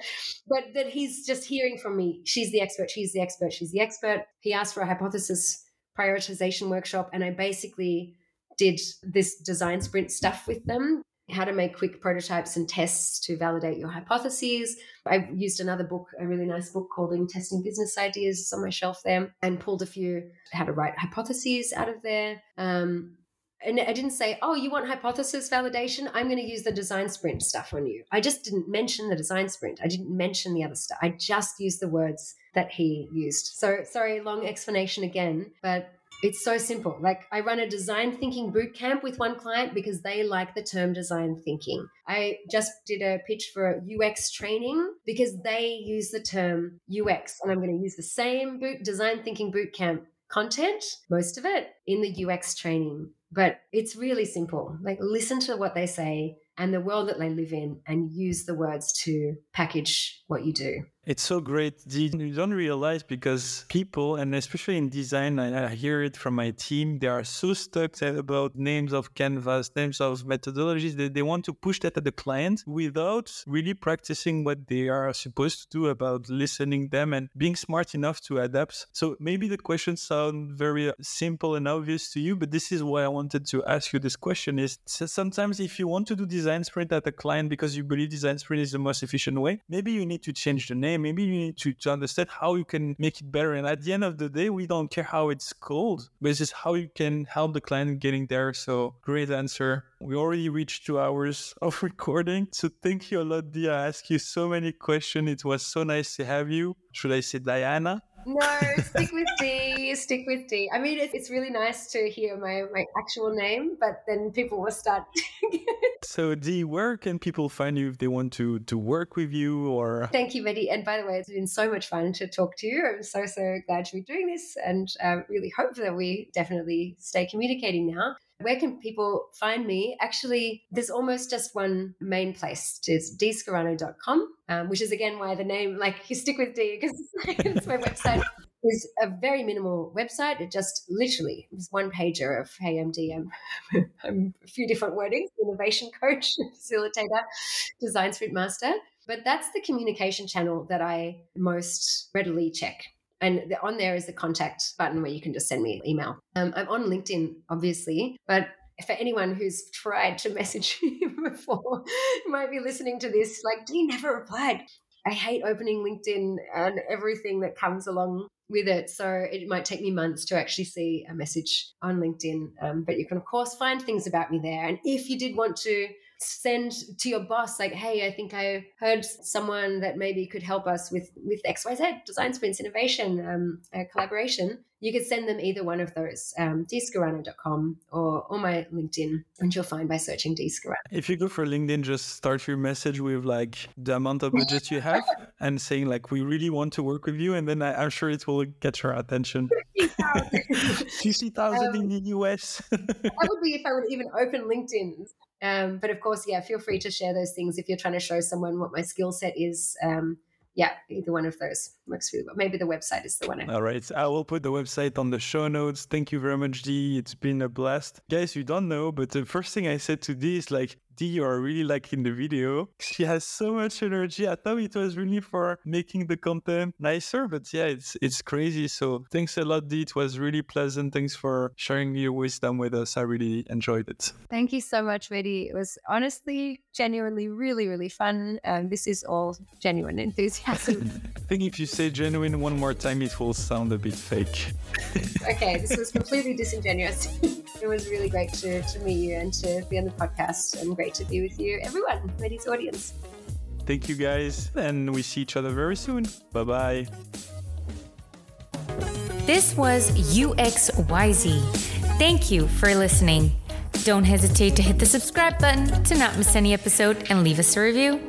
Speaker 3: but that he's just hearing from me. She's the expert. She's the expert. She's the expert. He asked for a hypothesis prioritization workshop, and I basically did this design sprint stuff with them how to make quick prototypes and tests to validate your hypotheses. I used another book, a really nice book called In Testing Business Ideas, it's on my shelf there, and pulled a few how to write hypotheses out of there. Um, and I didn't say, oh, you want hypothesis validation? I'm going to use the design sprint stuff on you. I just didn't mention the design sprint. I didn't mention the other stuff. I just used the words that he used. So, sorry, long explanation again, but it's so simple. Like I run a design thinking boot camp with one client because they like the term design thinking. I just did a pitch for UX training because they use the term UX and I'm going to use the same boot design thinking boot camp content, most of it in the UX training. But it's really simple. Like listen to what they say and the world that they live in and use the words to package what you do.
Speaker 2: It's so great. You don't realize because people, and especially in design, I, hear it from my team, they are so stuck about names of canvas, names of methodologies that they want to push that at the client without really practicing what they are supposed to do about listening them and being smart enough to adapt. So maybe the questions sound very uh, simple and obvious to you, but this is why I wanted to ask you this question is sometimes if you want to do design sprint at a client because you believe design sprint is the most efficient way, maybe you need to change the name maybe you need to, to understand how you can make it better. And at the end of the day, we don't care how it's called, but it's just how you can help the client getting there. So great answer. We already reached two hours of recording. So thank you a lot, Dia. I asked you so many questions. It was so nice to have you. Should I say Dhyana?
Speaker 3: No, stick with Dee. Stick with Dee. I mean, it's, it's really nice to hear my, my actual name, but then people will start.
Speaker 2: so, Dee, where can people find you if they want to to work with you? Or
Speaker 3: thank you, Mehdi. And by the way, it's been so much fun to talk to you. I'm so so glad to be doing this, and uh, really hope that we definitely stay communicating now. Where can people find me? Actually, there's almost just one main place. It's dscarano.com, um, which is again why the name, like you stick with Dee because it's my website. is a very minimal website. It just literally is one pager of Hey I'm, DM, I'm a few different wordings: innovation coach, facilitator, design sprint master. But that's the communication channel that I most readily check. And on there is the contact button where you can just send me an email. Um, I'm on LinkedIn, obviously, but for anyone who's tried to message me before, might be listening to this, like, you never replied. I hate opening LinkedIn and everything that comes along with it. So it might take me months to actually see a message on LinkedIn. Um, but you can, of course, find things about me there. And if you did want to send to your boss like hey i think i heard someone that maybe could help us with with xyz design sprints innovation um, collaboration. You could send them either one of those um, dscarano.com or, or my linkedin and you'll find by searching dscarano
Speaker 2: if you go for linkedin just start your message with like the amount of budget you have and saying like we really want to work with you and then I, am sure it will get your attention. 50,000 um, in the us
Speaker 3: that would be if i would even open linkedin um, but of course, yeah, feel free to share those things if you're trying to show someone what my skill set is. Um, yeah, either one of those works really well. Maybe the website is the one.
Speaker 2: All right. I will put the website on the show notes. Thank you very much, Dee. It's been a blast. Guys, you don't know, but the first thing I said to Dee is like, You are really like in the video. She has so much energy. I thought it was really for making the content nicer, but yeah, it's it's crazy. So thanks a lot, Dee. It was really pleasant. Thanks for sharing your wisdom with us. I really enjoyed it.
Speaker 4: Thank you so much, Mehdi. It was honestly, genuinely, really, really fun. Um, this is all genuine enthusiasm.
Speaker 2: I think if you say genuine one more time, it will sound a bit fake.
Speaker 3: okay, this was completely disingenuous. it was really great to, to meet you and to be on the podcast and great to be with you, everyone, Mehdi's audience.
Speaker 2: Thank you guys, and we see each other very soon. Bye bye.
Speaker 1: This was UXYZ. Thank you for listening. Don't hesitate to hit the subscribe button to not miss any episode and leave us a review.